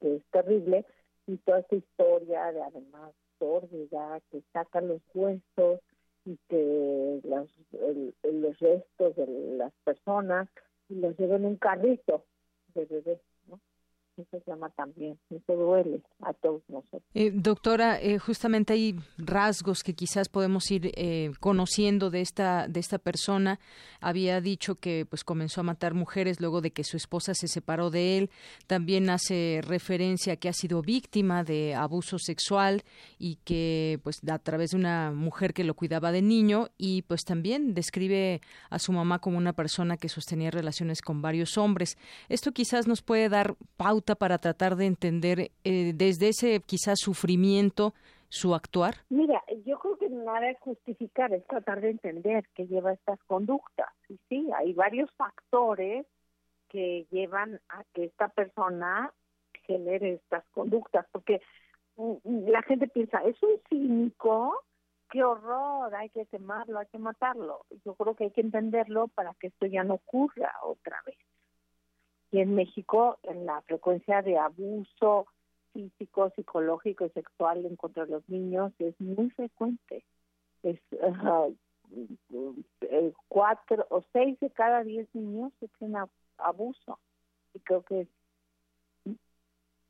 que es terrible, y toda esta historia de además sórdida, que saca los huesos, y que los, los restos de las personas los lleven en un carrito de bebé eso se llama también, eso duele a todos nosotros.
Eh, doctora, eh, justamente hay rasgos que quizás podemos ir eh, conociendo de esta de esta persona. Había dicho que pues comenzó a matar mujeres luego de que su esposa se separó de él. También hace referencia a que ha sido víctima de abuso sexual y que pues a través de una mujer que lo cuidaba de niño y pues también describe a su mamá como una persona que sostenía relaciones con varios hombres. Esto quizás nos puede dar pauta para tratar de entender eh, desde ese quizás sufrimiento su actuar?
Mira, yo creo que nada es justificar, es tratar de entender qué lleva estas conductas. Y sí, hay varios factores que llevan a que esta persona genere estas conductas, porque mm, la gente piensa, es un cínico, qué horror, hay que quemarlo, hay que matarlo. Yo creo que hay que entenderlo para que esto ya no ocurra otra vez. Y en México, en la frecuencia de abuso físico, psicológico y sexual en contra de los niños es muy frecuente. Es eh, cuatro o seis de cada diez niños sufren abuso. Y creo que es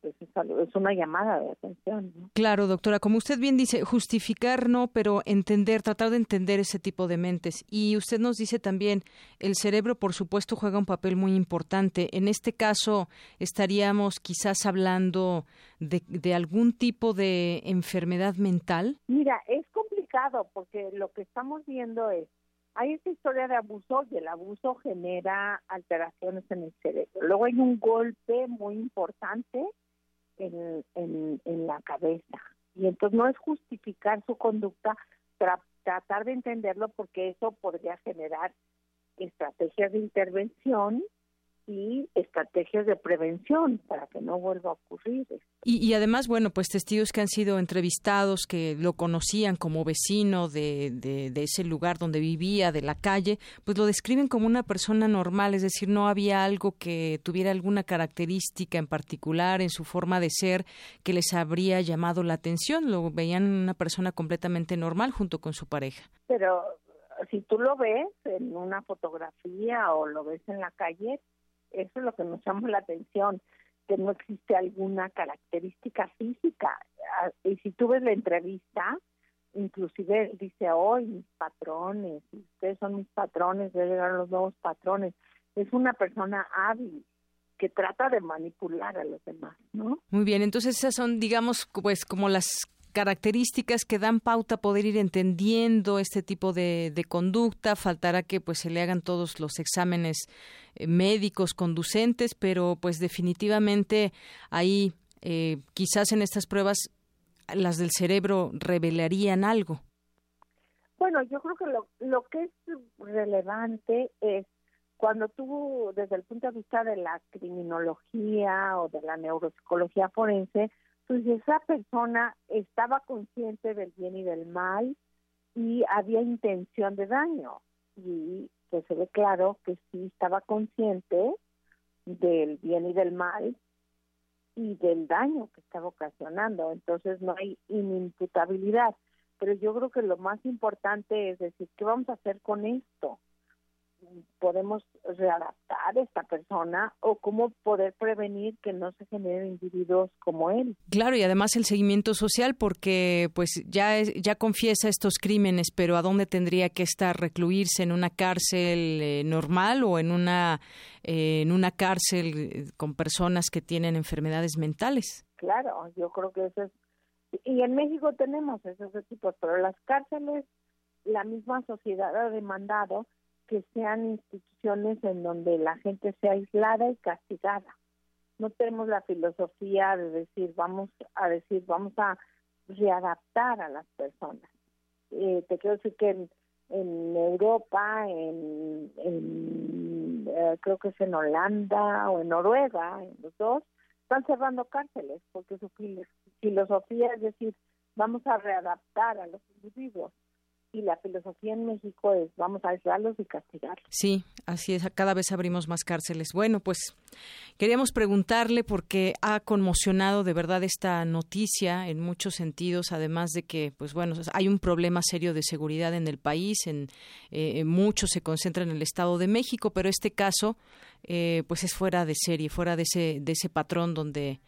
pues, es, una llamada de atención.
Claro, doctora, como usted bien dice, justificar no, pero entender, tratar de entender ese tipo de mentes. Y usted nos dice también, el cerebro, por supuesto, juega un papel muy importante. En este caso, estaríamos quizás hablando de, de algún tipo de enfermedad mental.
Mira, es complicado porque lo que estamos viendo es hay esta historia de abuso y el abuso genera alteraciones en el cerebro. Luego hay un golpe muy importante en, en, la cabeza. Y entonces no es justificar su conducta, tratar de entenderlo porque eso podría generar estrategias de intervención y estrategias de prevención para que no vuelva a ocurrir.
Y, además, bueno, pues testigos que han sido entrevistados, que lo conocían como vecino de, de, ese lugar donde vivía, de la calle, pues lo describen como una persona normal, es decir, no había algo que tuviera alguna característica en particular en su forma de ser que les habría llamado la atención, lo veían una persona completamente normal junto con su pareja.
Pero si tú lo ves en una fotografía o lo ves en la calle, eso es lo que nos llama la atención, que no existe alguna característica física. Ah, y si tú ves la entrevista, inclusive dice, hoy mis patrones, ustedes son mis patrones, deben llegar los nuevos patrones. Es una persona hábil que trata de manipular a los demás, ¿no?
Muy bien, entonces esas son, digamos, pues como las características que dan pauta a poder ir entendiendo este tipo de, conducta. Faltará que pues se le hagan todos los exámenes eh, médicos conducentes, pero pues definitivamente ahí eh, quizás en estas pruebas las del cerebro revelarían algo.
Bueno, yo creo que lo, lo que es relevante es cuando tú, desde el punto de vista de la criminología o de la neuropsicología forense, pues esa persona estaba consciente del bien y del mal y había intención de daño. Y pues se ve claro que sí estaba consciente del bien y del mal y del daño que estaba ocasionando. Entonces no hay inimputabilidad. Pero yo creo que lo más importante es decir, ¿qué vamos a hacer con esto? Podemos readaptar a esta persona o cómo poder prevenir que no se generen individuos como él.
Claro, y además el seguimiento social porque pues ya ya confiesa estos crímenes, pero ¿a dónde tendría que estar recluirse en una cárcel eh, normal o en una eh, en una cárcel eh, con personas que tienen enfermedades mentales?
Claro, yo creo que eso es y en México tenemos esos tipos, pero las cárceles la misma sociedad ha demandado que sean instituciones en donde la gente sea aislada y castigada. No tenemos la filosofía de decir, vamos a decir, vamos a readaptar a las personas. Eh, te quiero decir que en, Europa, eh, creo que es en Holanda o en Noruega, en los dos, están cerrando cárceles porque su filosofía es decir, vamos a readaptar a los individuos y la filosofía en México es vamos a aislarlos y castigarlos.
Sí, así es, cada vez abrimos más cárceles. Bueno, pues queríamos preguntarle porque ha conmocionado de verdad esta noticia en muchos sentidos, además de que, pues bueno, hay un problema serio de seguridad en el país, en eh, mucho se concentra en el Estado de México, pero este caso, eh, pues es fuera de serie, fuera de ese, de ese patrón donde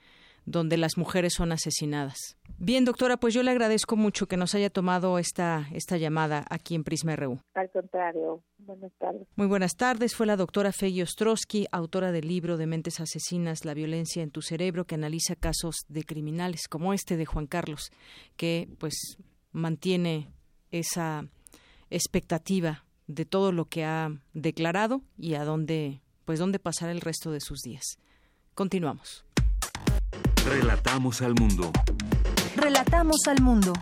donde las mujeres son asesinadas. Bien, doctora, pues yo le agradezco mucho que nos haya tomado esta, esta llamada aquí en Prisma RU.
Al contrario, buenas tardes.
Muy buenas tardes. Fue la doctora Feggy Ostrowski, autora del libro de Mentes Asesinas, la violencia en tu cerebro, que analiza casos de criminales como este de Juan Carlos, que pues mantiene esa expectativa de todo lo que ha declarado y a dónde, pues dónde pasará el resto de sus días. Continuamos.
Relatamos al mundo.
Relatamos al mundo.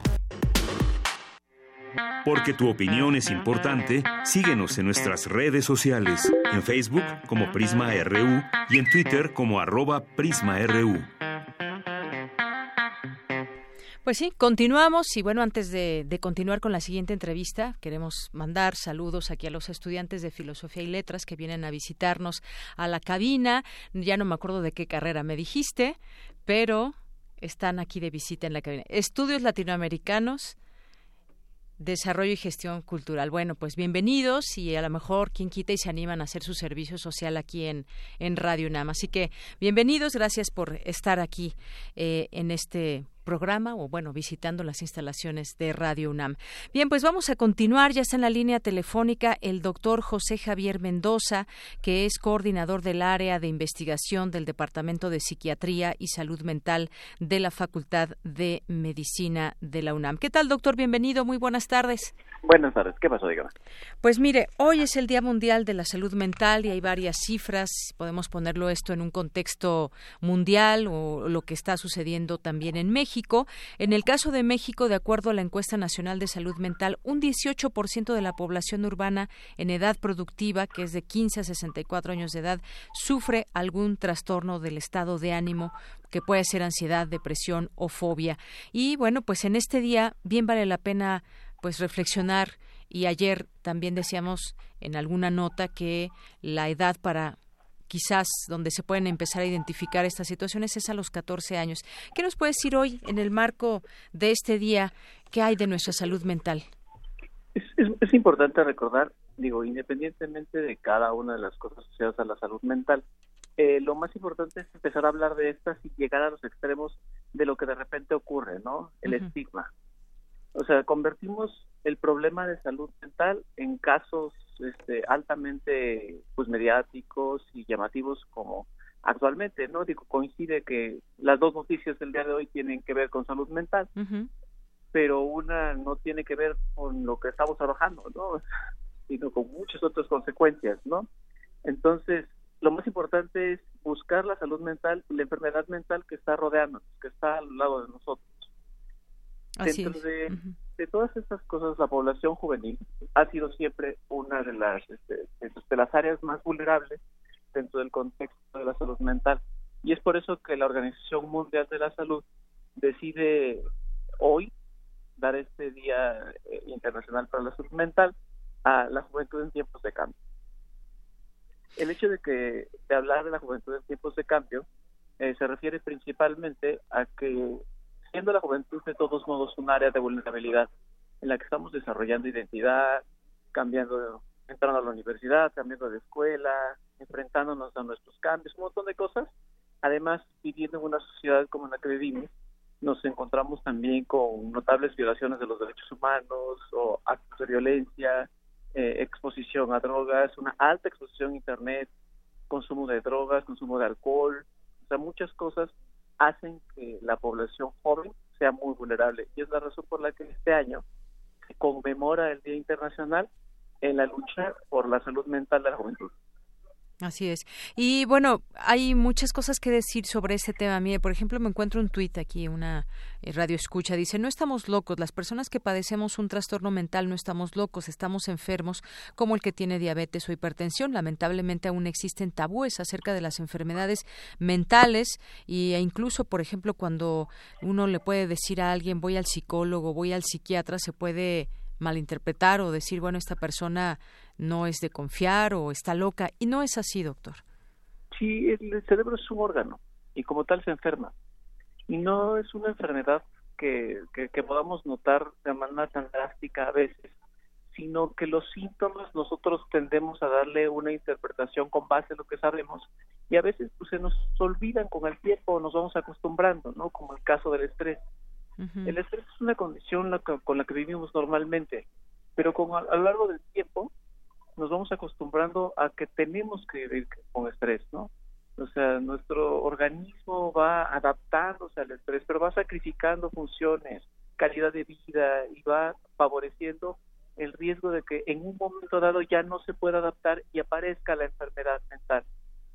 Porque tu opinión es importante, síguenos en nuestras redes sociales, en Facebook como Prisma RU y en Twitter como arroba PrismaRU.
Pues sí, continuamos y bueno, antes de, de, continuar con la siguiente entrevista, queremos mandar saludos aquí a los estudiantes de Filosofía y Letras que vienen a visitarnos a la cabina. Ya no me acuerdo de qué carrera me dijiste, pero están aquí de visita en la cabina. Estudios latinoamericanos Desarrollo y gestión cultural. Bueno, pues bienvenidos y a lo mejor quien quita y se animan a hacer su servicio social aquí en, en Radio UNAM. Así que bienvenidos, gracias por estar aquí eh, en este programa o bueno, visitando las instalaciones de Radio UNAM. Bien, pues vamos a continuar. Ya está en la línea telefónica el doctor José Javier Mendoza, que es coordinador del área de investigación del Departamento de Psiquiatría y Salud Mental de la Facultad de Medicina de la UNAM. ¿Qué tal, doctor? Bienvenido. Muy buenas tardes.
Buenas tardes. ¿Qué pasó, dígame?
Pues mire, hoy es el Día Mundial de la Salud Mental y hay varias cifras. Podemos ponerlo esto en un contexto mundial o lo que está sucediendo también en México. En el caso de México, de acuerdo a la encuesta nacional de salud mental, un 18% de la población urbana en edad productiva, que es de 15 a 64 años de edad, sufre algún trastorno del estado de ánimo que puede ser ansiedad, depresión o fobia. Y bueno, pues en este día bien vale la pena pues reflexionar y ayer también decíamos en alguna nota que la edad para quizás donde se pueden empezar a identificar estas situaciones es a los 14 años. ¿Qué nos puede decir hoy en el marco de este día qué hay de nuestra salud mental?
Es, es, importante recordar, digo, independientemente de cada una de las cosas asociadas a la salud mental, eh, lo más importante es empezar a hablar de estas y llegar a los extremos de lo que de repente ocurre, ¿no? El estigma. O sea, convertimos el problema de salud mental en casos este, altamente pues mediáticos y llamativos como actualmente, ¿no? Digo, coincide que las dos noticias del día de hoy tienen que ver con salud mental, pero una no tiene que ver con lo que estamos trabajando, ¿no? (laughs) Sino con muchas otras consecuencias, ¿no? Entonces, lo más importante es buscar la salud mental y la enfermedad mental que está rodeándonos, que está al lado de nosotros. Dentro de, de, todas estas cosas, la población juvenil ha sido siempre una de las, este, de las áreas más vulnerables dentro del contexto de la salud mental. Y es por eso que la Organización Mundial de la Salud decide hoy dar este Día eh, Internacional para la Salud Mental a la juventud en tiempos de cambio. El hecho de que de hablar de la juventud en tiempos de cambio eh, se refiere principalmente a que siendo la juventud de todos modos un área de vulnerabilidad en la que estamos desarrollando identidad, cambiando, entrando a la universidad, cambiando de escuela, enfrentándonos a nuestros cambios, un montón de cosas. Además, viviendo en una sociedad como la que vivimos, nos encontramos también con notables violaciones de los derechos humanos o actos de violencia, eh, exposición a drogas, una alta exposición a Internet, consumo de drogas, consumo de alcohol, o sea, muchas cosas hacen que la población joven sea muy vulnerable. Y es la razón por la que este año se conmemora el Día Internacional en la lucha por la salud mental de la juventud.
Así es. Y bueno, hay muchas cosas que decir sobre ese tema. Mire, por ejemplo, me encuentro un tuit aquí, una eh, radio escucha, dice, no estamos locos, las personas que padecemos un trastorno mental no estamos locos, estamos enfermos como el que tiene diabetes o hipertensión. Lamentablemente aún existen tabúes acerca de las enfermedades mentales e incluso, por ejemplo, cuando uno le puede decir a alguien voy al psicólogo, voy al psiquiatra, se puede malinterpretar o decir, bueno, esta persona no es de confiar o está loca. Y no es así, doctor.
Sí, el cerebro es un órgano y como tal se enferma. Y no es una enfermedad que, que, podamos notar de manera tan drástica a veces, sino que los síntomas nosotros tendemos a darle una interpretación con base en lo que sabemos y a veces pues, se nos olvidan con el tiempo, nos vamos acostumbrando, ¿no? Como el caso del estrés. El estrés es una condición con la que vivimos normalmente, pero con, a lo largo del tiempo nos vamos acostumbrando a que tenemos que vivir con estrés, ¿no? O sea, nuestro organismo va adaptándose al estrés, pero va sacrificando funciones, calidad de vida y va favoreciendo el riesgo de que en un momento dado ya no se pueda adaptar y aparezca la enfermedad mental.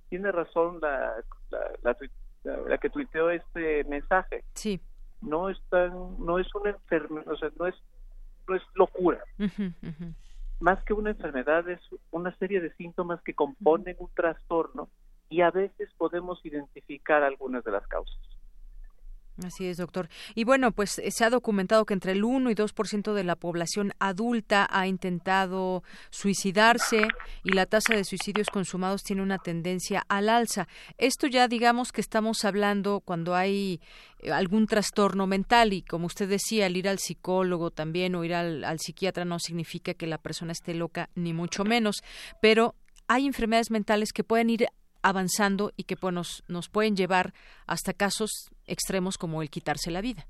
Tiene razón la, la, la, que tuiteó este mensaje.
Sí.
No es tan, no es una enfermedad, o sea, no es no es locura. Más que una enfermedad es una serie de síntomas que componen un trastorno y a veces podemos identificar algunas de las causas.
Así es, doctor. Y bueno, pues eh, se ha documentado que entre el 1 y 2% de la población adulta ha intentado suicidarse y la tasa de suicidios consumados tiene una tendencia al alza. Esto ya digamos que estamos hablando cuando hay eh, algún trastorno mental y como usted decía, el ir al psicólogo también o ir al, al psiquiatra no significa que la persona esté loca ni mucho menos, pero hay enfermedades mentales que pueden ir avanzando y que pues, nos, nos pueden llevar hasta casos extremos como el quitarse la vida.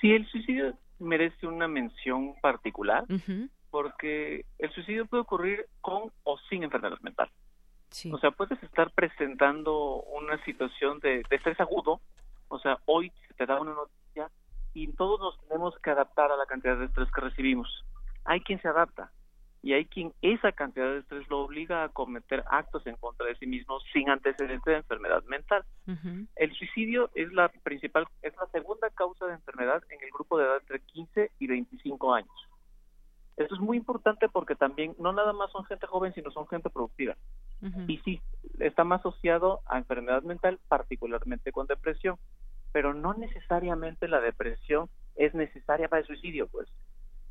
Sí, el suicidio merece una mención particular porque el suicidio puede ocurrir con o sin enfermedad mental. O sea, puedes estar presentando una situación de, de estrés agudo, o sea, hoy te da una noticia y todos nos tenemos que adaptar a la cantidad de estrés que recibimos. Hay quien se adapta, y hay quien esa cantidad de estrés lo obliga a cometer actos en contra de sí mismo sin antecedente de enfermedad mental. El suicidio es la principal, es la segunda causa de enfermedad en el grupo de edad entre 15 y 25 años. Esto es muy importante porque también no nada más son gente joven, sino son gente productiva. Y sí, está más asociado a enfermedad mental, particularmente con depresión, pero no necesariamente la depresión es necesaria para el suicidio, pues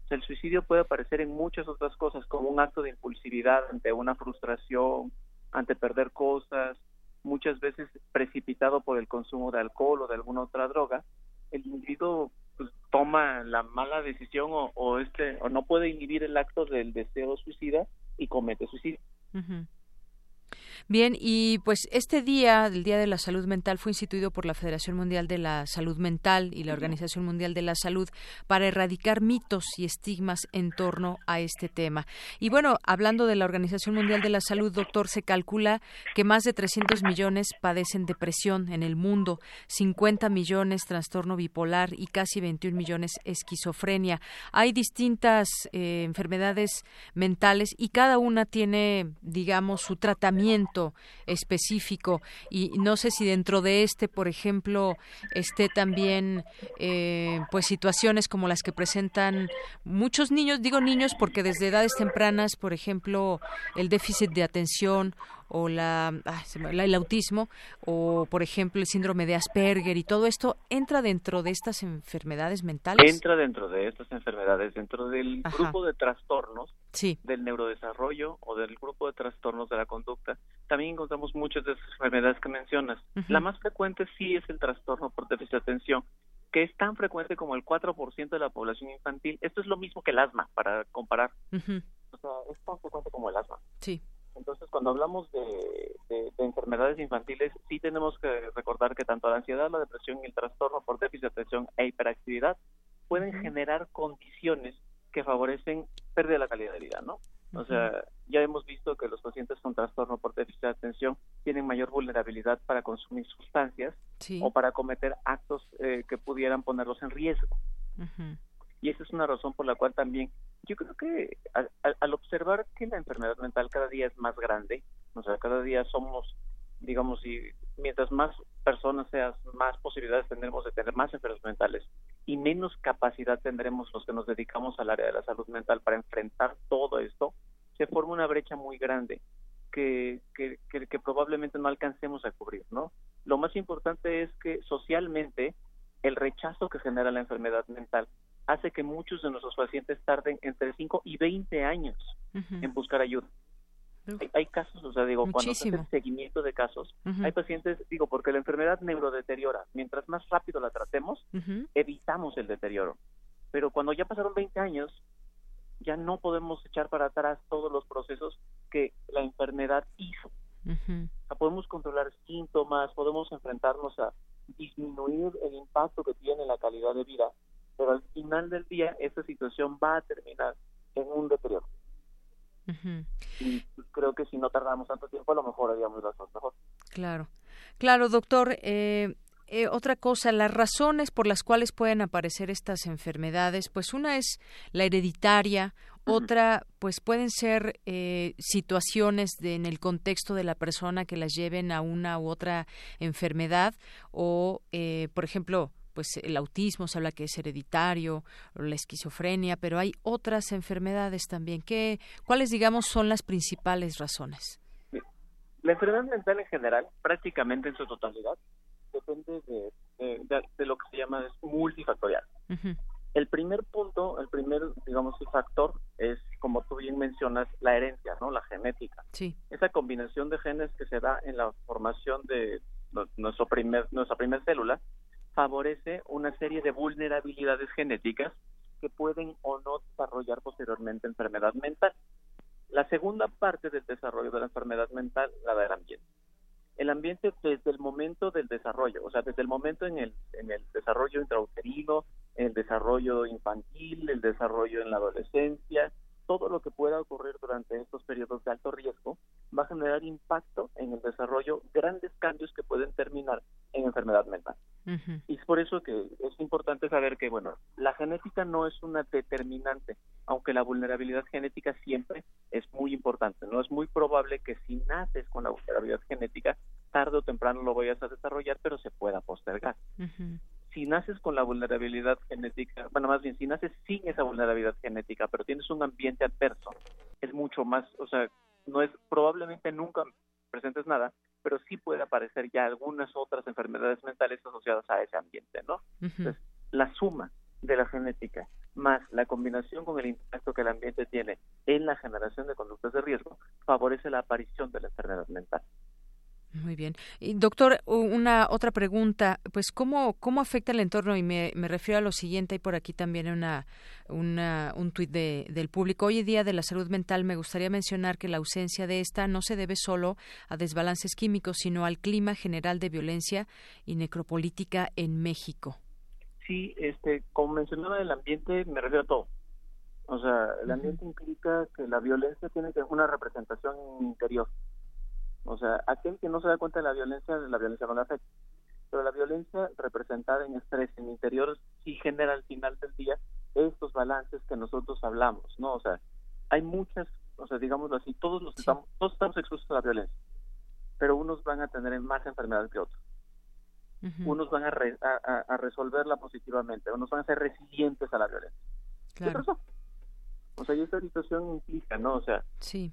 el suicidio puede aparecer en muchas otras cosas, como un acto de impulsividad ante una frustración, ante perder cosas, muchas veces precipitado por el consumo de alcohol o de alguna otra droga, el individuo pues, toma la mala decisión o, este o no puede inhibir el acto del deseo suicida y comete suicidio.
Bien, y pues este día, el Día de la Salud Mental, fue instituido por la Federación Mundial de la Salud Mental y la Organización Mundial de la Salud para erradicar mitos y estigmas en torno a este tema. Y bueno, hablando de la Organización Mundial de la Salud, doctor, se calcula que más de 300 millones padecen depresión en el mundo, 50 millones trastorno bipolar y casi 21 millones esquizofrenia. Hay distintas eh, enfermedades mentales y cada una tiene, digamos, su tratamiento específico. Y no sé si dentro de este, por ejemplo, esté también eh, pues situaciones como las que presentan muchos niños, digo niños porque desde edades tempranas, por ejemplo, el déficit de atención o la, el autismo o por ejemplo el síndrome de Asperger y todo esto entra dentro de estas enfermedades mentales
entra dentro de estas enfermedades dentro del grupo de trastornos del neurodesarrollo o del grupo de trastornos de la conducta también encontramos muchas de esas enfermedades que mencionas la más frecuente sí es el trastorno por déficit de atención que es tan frecuente como el 4% de la población infantil. Esto es lo mismo que el asma, para comparar. O sea, es tan frecuente como el asma.
Sí.
Entonces, cuando hablamos de, enfermedades infantiles, sí tenemos que recordar que tanto la ansiedad, la depresión y el trastorno por déficit de atención e hiperactividad pueden generar condiciones que favorecen pérdida de la calidad de vida, ¿no? O sea, ya hemos visto que los pacientes con trastorno por déficit de atención tienen mayor vulnerabilidad para consumir sustancias o para cometer actos eh, que pudieran ponerlos en riesgo. Y esa es una razón por la cual también yo creo que al, observar que la enfermedad mental cada día es más grande, o sea, cada día somos, digamos, y mientras más personas seas, más posibilidades tendremos de tener más enfermedades mentales y menos capacidad tendremos los que nos dedicamos al área de la salud mental para enfrentar todo esto, se forma una brecha muy grande que, que, que probablemente no alcancemos a cubrir, ¿no? Lo más importante es que socialmente el rechazo que genera la enfermedad mental hace que muchos de nuestros pacientes tarden entre 5 y 20 años en buscar ayuda. Hay, casos, o sea, digo, cuando se hace seguimiento de casos, hay pacientes, digo, porque la enfermedad neurodeteriora. Mientras más rápido la tratemos, evitamos el deterioro. Pero cuando ya pasaron 20 años, ya no podemos echar para atrás todos los procesos que la enfermedad hizo. podemos controlar síntomas, podemos enfrentarnos a disminuir el impacto que tiene la calidad de vida, pero al final del día esa situación va a terminar en un deterioro. Y creo que si no tardamos tanto tiempo, a lo mejor haríamos las cosas mejor.
Claro, claro, doctor. Eh, eh, otra cosa, las razones por las cuales pueden aparecer estas enfermedades, pues una es la hereditaria, otra, pues pueden ser eh, situaciones de, en el contexto de la persona que las lleven a una u otra enfermedad o, por ejemplo, pues el autismo se habla que es hereditario, la esquizofrenia, pero hay otras enfermedades también. ¿Qué, ¿Cuáles, digamos, son las principales razones?
La enfermedad mental en general, prácticamente en su totalidad, depende de, de, lo que se llama multifactorial. El primer punto, el primer, digamos, factor es, como tú bien mencionas, la herencia, ¿no? La genética.
Sí.
Esa combinación de genes que se da en la formación de nuestro primer, nuestra primera célula favorece una serie de vulnerabilidades genéticas que pueden o no desarrollar posteriormente enfermedad mental. La segunda parte del desarrollo de la enfermedad mental la da el ambiente el ambiente desde el momento del desarrollo, o sea, desde el momento en el, en el desarrollo intrauterino, el desarrollo infantil, el desarrollo en la adolescencia, todo lo que pueda ocurrir durante estos periodos de alto riesgo va a generar impacto en el desarrollo, grandes cambios que pueden terminar en enfermedad mental. Y es por eso que es importante saber que, bueno, la genética no es una determinante, aunque la vulnerabilidad genética siempre es muy importante. No es muy probable que si naces con la vulnerabilidad genética, tarde o temprano lo vayas a desarrollar, pero se pueda postergar. Si naces con la vulnerabilidad genética, bueno, más bien, si naces sin esa vulnerabilidad genética, pero tienes un ambiente adverso, es mucho más, o sea, no es probablemente nunca presentes nada, pero sí puede aparecer ya algunas otras enfermedades mentales asociadas a ese ambiente, ¿no? Entonces, la suma de la genética más la combinación con el impacto que el ambiente tiene en la generación de conductas de riesgo favorece la aparición de la enfermedad mental.
Muy bien. Y doctor, una otra pregunta, pues cómo cómo afecta el entorno y me, refiero a lo siguiente, hay por aquí también una, un tuit de, del público. Hoy día de la salud mental me gustaría mencionar que la ausencia de esta no se debe solo a desbalances químicos, sino al clima general de violencia y necropolítica en México.
Sí, este, como mencionaba el ambiente, me refiero a todo. O sea, el ambiente implica que la violencia tiene que una representación interior o sea, aquel que no se da cuenta de la violencia, la violencia no le afecta. Pero la violencia representada en estrés, en interior, sí genera al final del día estos balances que nosotros hablamos, ¿no? O sea, hay muchas, o sea, digámoslo así, todos los estamos, todos estamos expuestos a la violencia, pero unos van a tener más enfermedades que otros. Unos van a, a, resolverla positivamente, unos van a ser resilientes a la violencia. Claro. O sea, y esta situación implica, ¿no? O sea,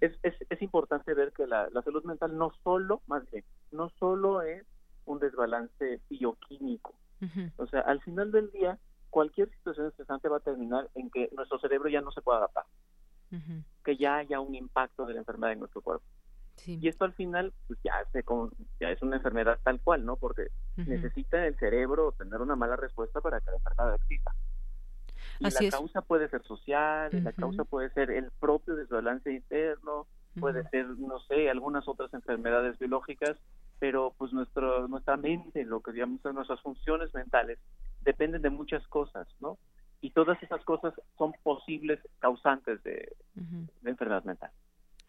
es, es, es importante ver que la, la salud mental no solo, más bien, no solo es un desbalance bioquímico. O sea, al final del día, cualquier situación estresante va a terminar en que nuestro cerebro ya no se pueda adaptar, que ya haya un impacto de la enfermedad en nuestro cuerpo. Y esto al final pues ya, se ya es una enfermedad tal cual, ¿no? Porque necesita el cerebro tener una mala respuesta para que la enfermedad exista. Y la causa puede ser social, la causa puede ser el propio desbalance interno, puede ser, no sé, algunas otras enfermedades biológicas, pero pues nuestro, nuestra mente, lo que digamos son nuestras funciones mentales, dependen de muchas cosas, ¿no? Y todas esas cosas son posibles causantes de enfermedad mental.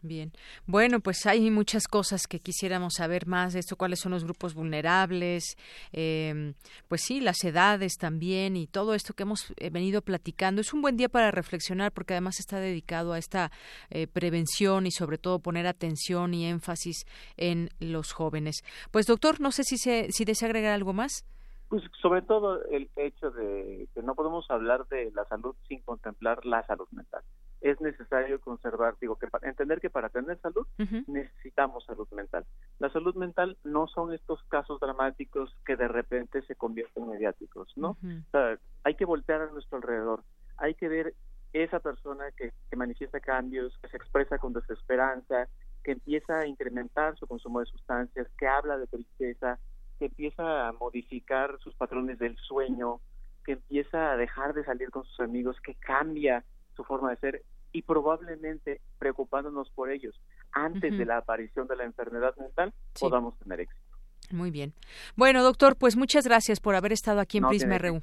Bien. Bueno, pues hay muchas cosas que quisiéramos saber más de esto, cuáles son los grupos vulnerables, eh, pues sí, las edades también y todo esto que hemos eh, venido platicando. Es un buen día para reflexionar porque además está dedicado a esta eh, prevención y sobre todo poner atención y énfasis en los jóvenes. Pues doctor, no sé si, se, si desea agregar algo más.
Pues sobre todo el hecho de que no podemos hablar de la salud sin contemplar la salud mental es necesario conservar, digo, que para, entender que para tener salud necesitamos salud mental. La salud mental no son estos casos dramáticos que de repente se convierten en mediáticos, ¿no? o sea, hay que voltear a nuestro alrededor, hay que ver esa persona que, que manifiesta cambios, que se expresa con desesperanza, que empieza a incrementar su consumo de sustancias, que habla de tristeza, que empieza a modificar sus patrones del sueño, que empieza a dejar de salir con sus amigos, que cambia su forma de ser y probablemente preocupándonos por ellos antes de la aparición de la enfermedad mental podamos tener éxito.
Muy bien. Bueno, doctor, pues muchas gracias por haber estado aquí en Prisma RU.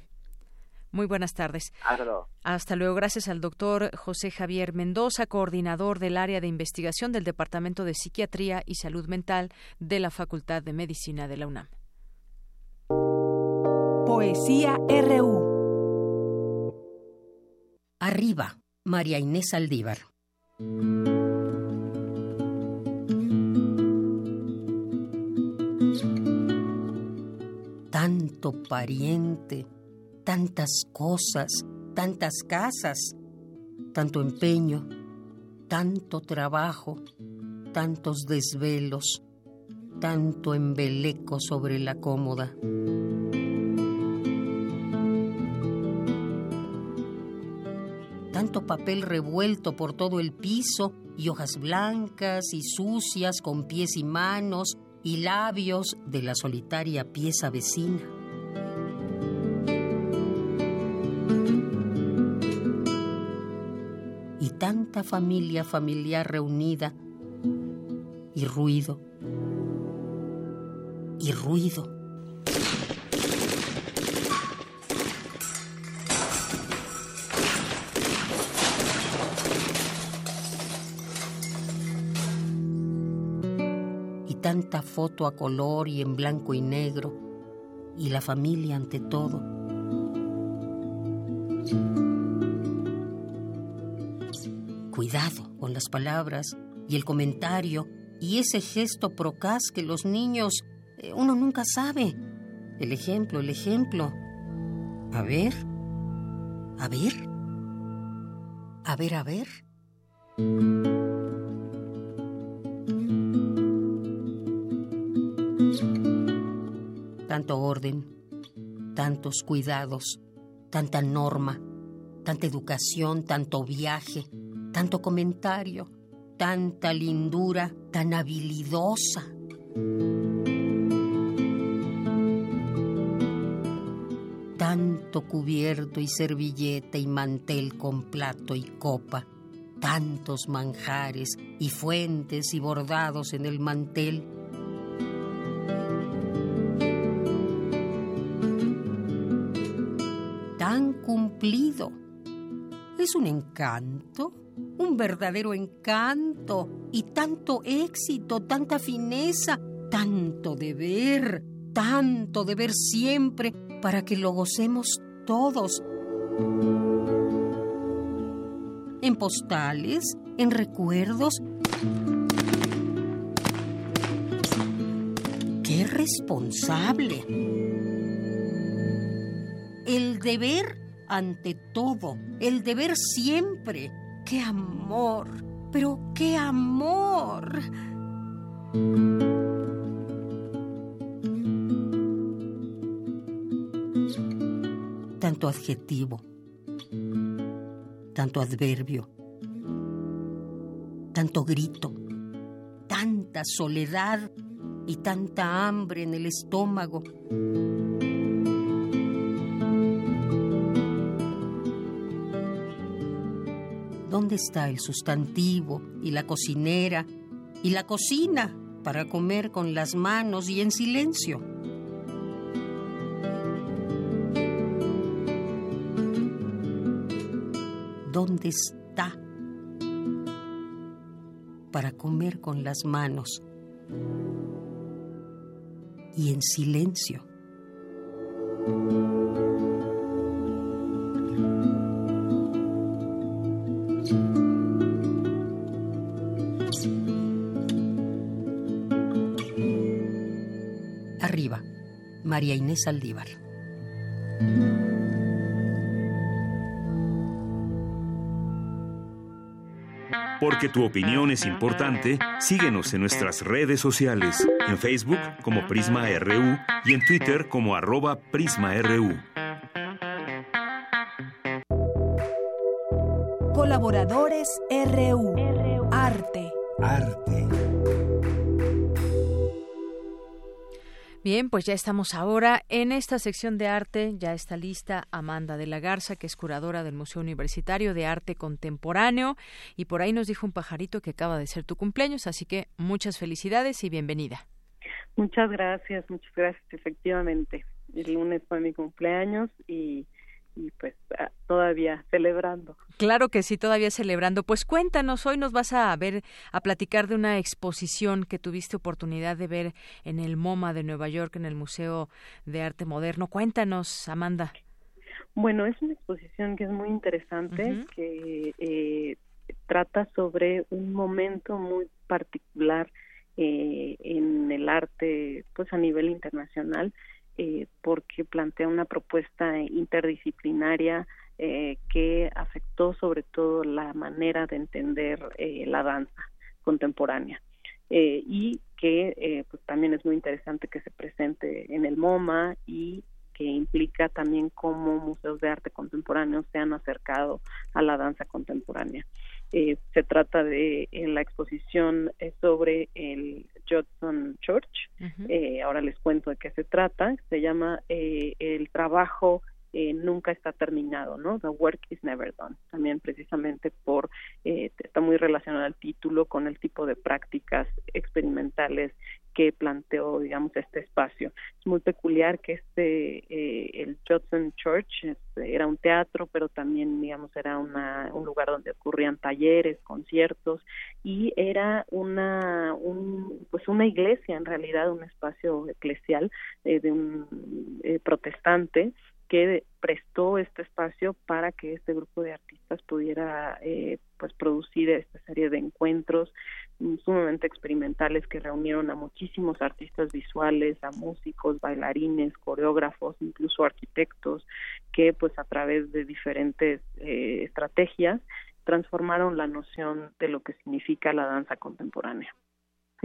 Muy buenas tardes. Hasta luego. Gracias al doctor José Javier Mendoza, coordinador del área de investigación del Departamento de Psiquiatría y Salud Mental de la Facultad de Medicina de la UNAM.
Poesía RU. Arriba. María Inés Aldívar. Tanto pariente tantas cosas, tantas casas, tanto empeño, tanto trabajo, tantos desvelos, tanto embeleco sobre la cómoda. Papel revuelto por todo el piso y hojas blancas y sucias con pies y manos y labios de la solitaria pieza vecina. Y tanta familia familiar reunida y ruido y ruido. Foto a color y en blanco y negro, y la familia ante todo. Cuidado con las palabras y el comentario y ese gesto procaz que los niños eh, uno nunca sabe. El ejemplo, el ejemplo. A ver. A ver. A ver, a ver. Tanto orden, tantos cuidados, tanta norma, tanta educación, tanto viaje, tanto comentario, tanta lindura, tan habilidosa. tanto cubierto y servilleta y mantel con plato y copa, tantos manjares y fuentes y bordados en el mantel. Tan cumplido. Es un encanto, un verdadero encanto, y tanto éxito, tanta fineza, tanto deber, tanto deber siempre para que lo gocemos todos. En postales, en recuerdos. ¡Qué responsable! El deber ante todo, el deber siempre. ¡Qué amor! Pero qué amor. tanto adjetivo, tanto adverbio, tanto grito, tanta soledad y tanta hambre en el estómago. ¿Dónde está el sustantivo y la cocinera y la cocina para comer con las manos y en silencio? dónde está para comer con las manos y en silencio. María Inés Aldívar.
Porque tu opinión es importante, síguenos en nuestras redes sociales, en Facebook como Prisma RU y en Twitter como arroba PrismaRU.
Colaboradores RU.
Bien, pues ya estamos ahora en esta sección de arte. Ya está lista Amanda de la Garza, que es curadora del Museo Universitario de Arte Contemporáneo. Y por ahí nos dijo un pajarito que acaba de ser tu cumpleaños, así que muchas felicidades y bienvenida.
Muchas gracias, muchas gracias. Efectivamente, el lunes fue mi cumpleaños y y pues ah, todavía celebrando.
Claro que sí, todavía celebrando. Pues cuéntanos, hoy nos vas a ver, a platicar de una exposición que tuviste oportunidad de ver en el MoMA de Nueva York, en el Museo de Arte Moderno. Cuéntanos, Amanda.
Bueno, es una exposición que es muy interesante, que eh, trata sobre un momento muy particular eh, en el arte, pues a nivel internacional, eh, porque plantea una propuesta interdisciplinaria eh, que afectó sobre todo la manera de entender eh, la danza contemporánea eh, y que pues también es muy interesante que se presente en el MoMA y que implica también cómo museos de arte contemporáneo se han acercado a la danza contemporánea. Se trata de la exposición sobre el Judson Church. ahora les cuento de qué se trata. Se llama El trabajo eh, nunca está terminado, ¿no? The work is never done. También precisamente por, eh, está muy relacionado el título con el tipo de prácticas experimentales que planteó, digamos, este espacio. Es muy peculiar que este, eh, el Judson Church este, era un teatro, pero también, digamos, era una, un lugar donde ocurrían talleres, conciertos, y era una, un, pues una iglesia, en realidad, un espacio eclesial de un protestante que prestó este espacio para que este grupo de artistas pudiera eh, pues producir esta serie de encuentros sumamente experimentales que reunieron a muchísimos artistas visuales, a músicos, bailarines, coreógrafos, incluso arquitectos, que pues a través de diferentes eh, estrategias transformaron la noción de lo que significa la danza contemporánea.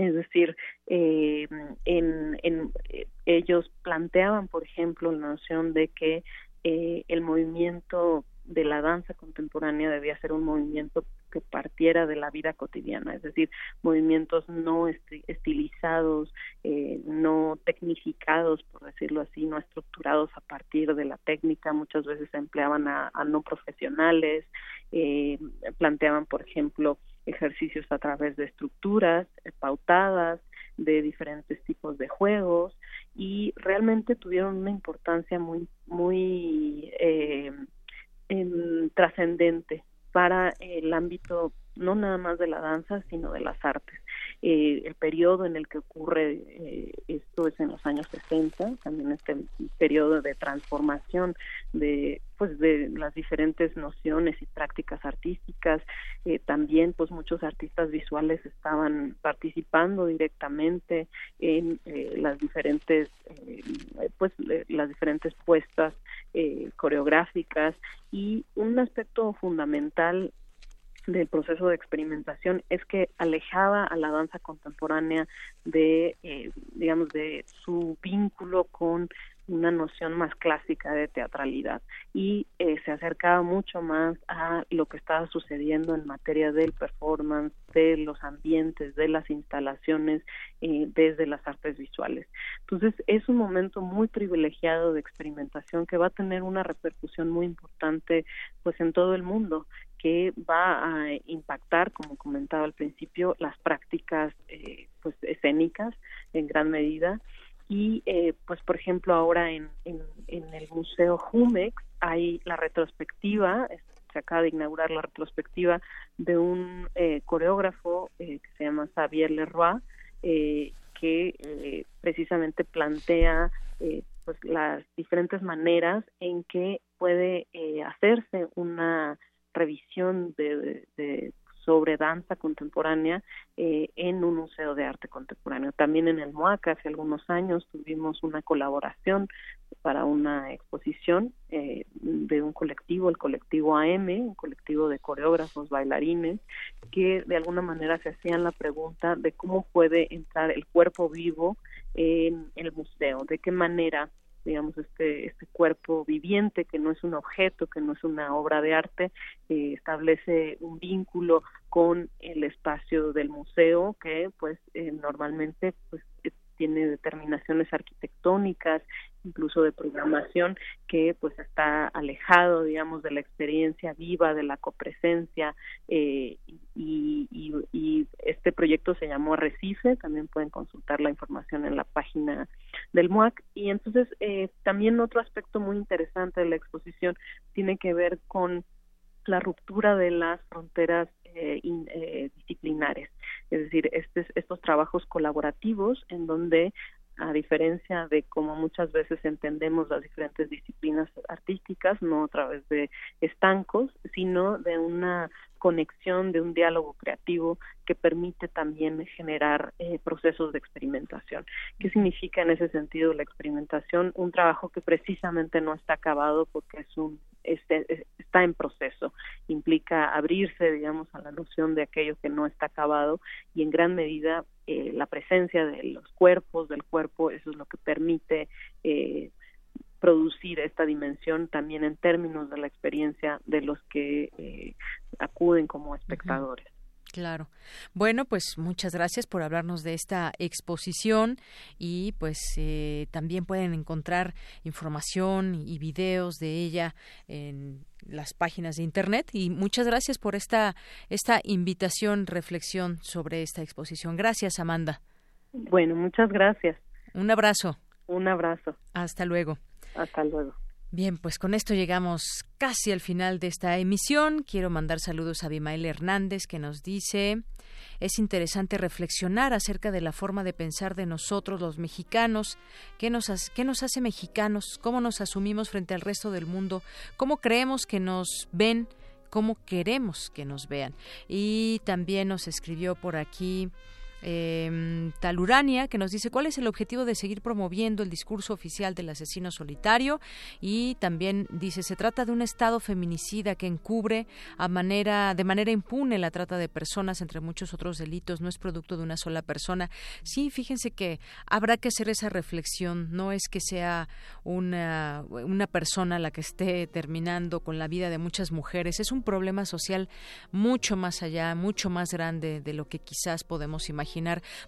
Es decir, eh, en, en, eh, ellos planteaban, por ejemplo, la noción de que eh, el movimiento de la danza contemporánea debía ser un movimiento que partiera de la vida cotidiana, es decir, movimientos no estilizados, eh, no tecnificados, por decirlo así, no estructurados a partir de la técnica, muchas veces empleaban a, no profesionales, eh, planteaban, por ejemplo, ejercicios a través de estructuras eh, pautadas, de diferentes tipos de juegos y realmente tuvieron una importancia muy muy eh, trascendente para el ámbito no nada más de la danza, sino de las artes. Eh, el periodo en el que ocurre eh, esto es en los años 60, también este periodo de transformación de pues de las diferentes nociones y prácticas artísticas. Eh, también pues muchos artistas visuales estaban participando directamente en las diferentes pues las diferentes puestas coreográficas y un aspecto fundamental del proceso de experimentación es que alejaba a la danza contemporánea de, eh, digamos, de su vínculo con una noción más clásica de teatralidad y eh, se acercaba mucho más a lo que estaba sucediendo en materia del performance, de los ambientes, de las instalaciones eh, desde las artes visuales. Entonces es un momento muy privilegiado de experimentación que va a tener una repercusión muy importante pues en todo el mundo que va a impactar, como comentaba al principio, las prácticas eh, pues escénicas en gran medida. Y eh, pues por ejemplo ahora en, en, el museo Jumex hay la retrospectiva se acaba de inaugurar la retrospectiva de un eh, coreógrafo que se llama Xavier Leroy que precisamente plantea pues las diferentes maneras en que puede hacerse una revisión de, sobre danza contemporánea eh, en un museo de arte contemporáneo. También en el MOAC hace algunos años tuvimos una colaboración para una exposición eh, de un colectivo, el colectivo AM, un colectivo de coreógrafos, bailarines, que de alguna manera se hacían la pregunta de cómo puede entrar el cuerpo vivo en el museo, de qué manera digamos, este, este cuerpo viviente, que no es un objeto, que no es una obra de arte, eh, establece un vínculo con el espacio del museo que pues eh, normalmente pues tiene determinaciones arquitectónicas, incluso de programación, que pues está alejado, digamos, de la experiencia viva, de la copresencia, eh, y, este proyecto se llamó Recife, también pueden consultar la información en la página del MUAC, y entonces eh, también otro aspecto muy interesante de la exposición tiene que ver con la ruptura de las fronteras eh, eh, disciplinares, es decir, este, estos trabajos colaborativos en donde a diferencia de como muchas veces entendemos las diferentes disciplinas artísticas, no a través de estancos, sino de una conexión de un diálogo creativo que permite también generar eh, procesos de experimentación. ¿Qué significa en ese sentido la experimentación? Un trabajo que precisamente no está acabado porque es un este, está en proceso, implica abrirse, digamos, a la noción de aquello que no está acabado y en gran medida eh, la presencia de los cuerpos, del cuerpo, eso es lo que permite eh, producir esta dimensión también en términos de la experiencia de los que eh, acuden como espectadores.
Claro. Bueno, pues muchas gracias por hablarnos de esta exposición y pues eh, también pueden encontrar información y videos de ella en las páginas de internet y muchas gracias por esta esta invitación, reflexión sobre esta exposición. Gracias, Amanda.
Bueno, muchas gracias.
Un abrazo.
Un abrazo.
Hasta luego.
Hasta luego.
Bien, pues con esto llegamos casi al final de esta emisión. Quiero mandar saludos a Abimael Hernández que nos dice es interesante reflexionar acerca de la forma de pensar de nosotros los mexicanos, qué nos, qué nos hace mexicanos, cómo nos asumimos frente al resto del mundo, cómo creemos que nos ven, cómo queremos que nos vean. Y también nos escribió por aquí eh, Talurania, que nos dice cuál es el objetivo de seguir promoviendo el discurso oficial del asesino solitario y también dice se trata de un estado feminicida que encubre a manera de manera impune la trata de personas entre muchos otros delitos, no es producto de una sola persona. Sí, fíjense que habrá que hacer esa reflexión, no es que sea una, una persona la que esté terminando con la vida de muchas mujeres, es un problema social mucho más allá, mucho más grande de lo que quizás podemos imaginar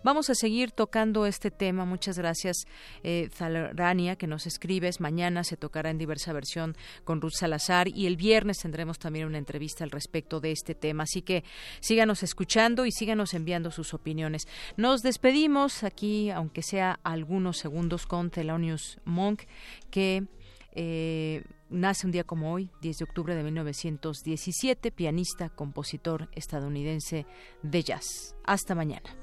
Vamos a seguir tocando este tema. Muchas gracias, eh, Zalrania, que nos escribes. Mañana se tocará en diversa versión con Ruth Salazar y el viernes tendremos también una entrevista al respecto de este tema. Así que síganos escuchando y síganos enviando sus opiniones. Nos despedimos aquí, aunque sea algunos segundos, con Thelonious Monk, que eh, nace un día como hoy, 10 de octubre de 1917, pianista, compositor estadounidense de jazz. Hasta mañana.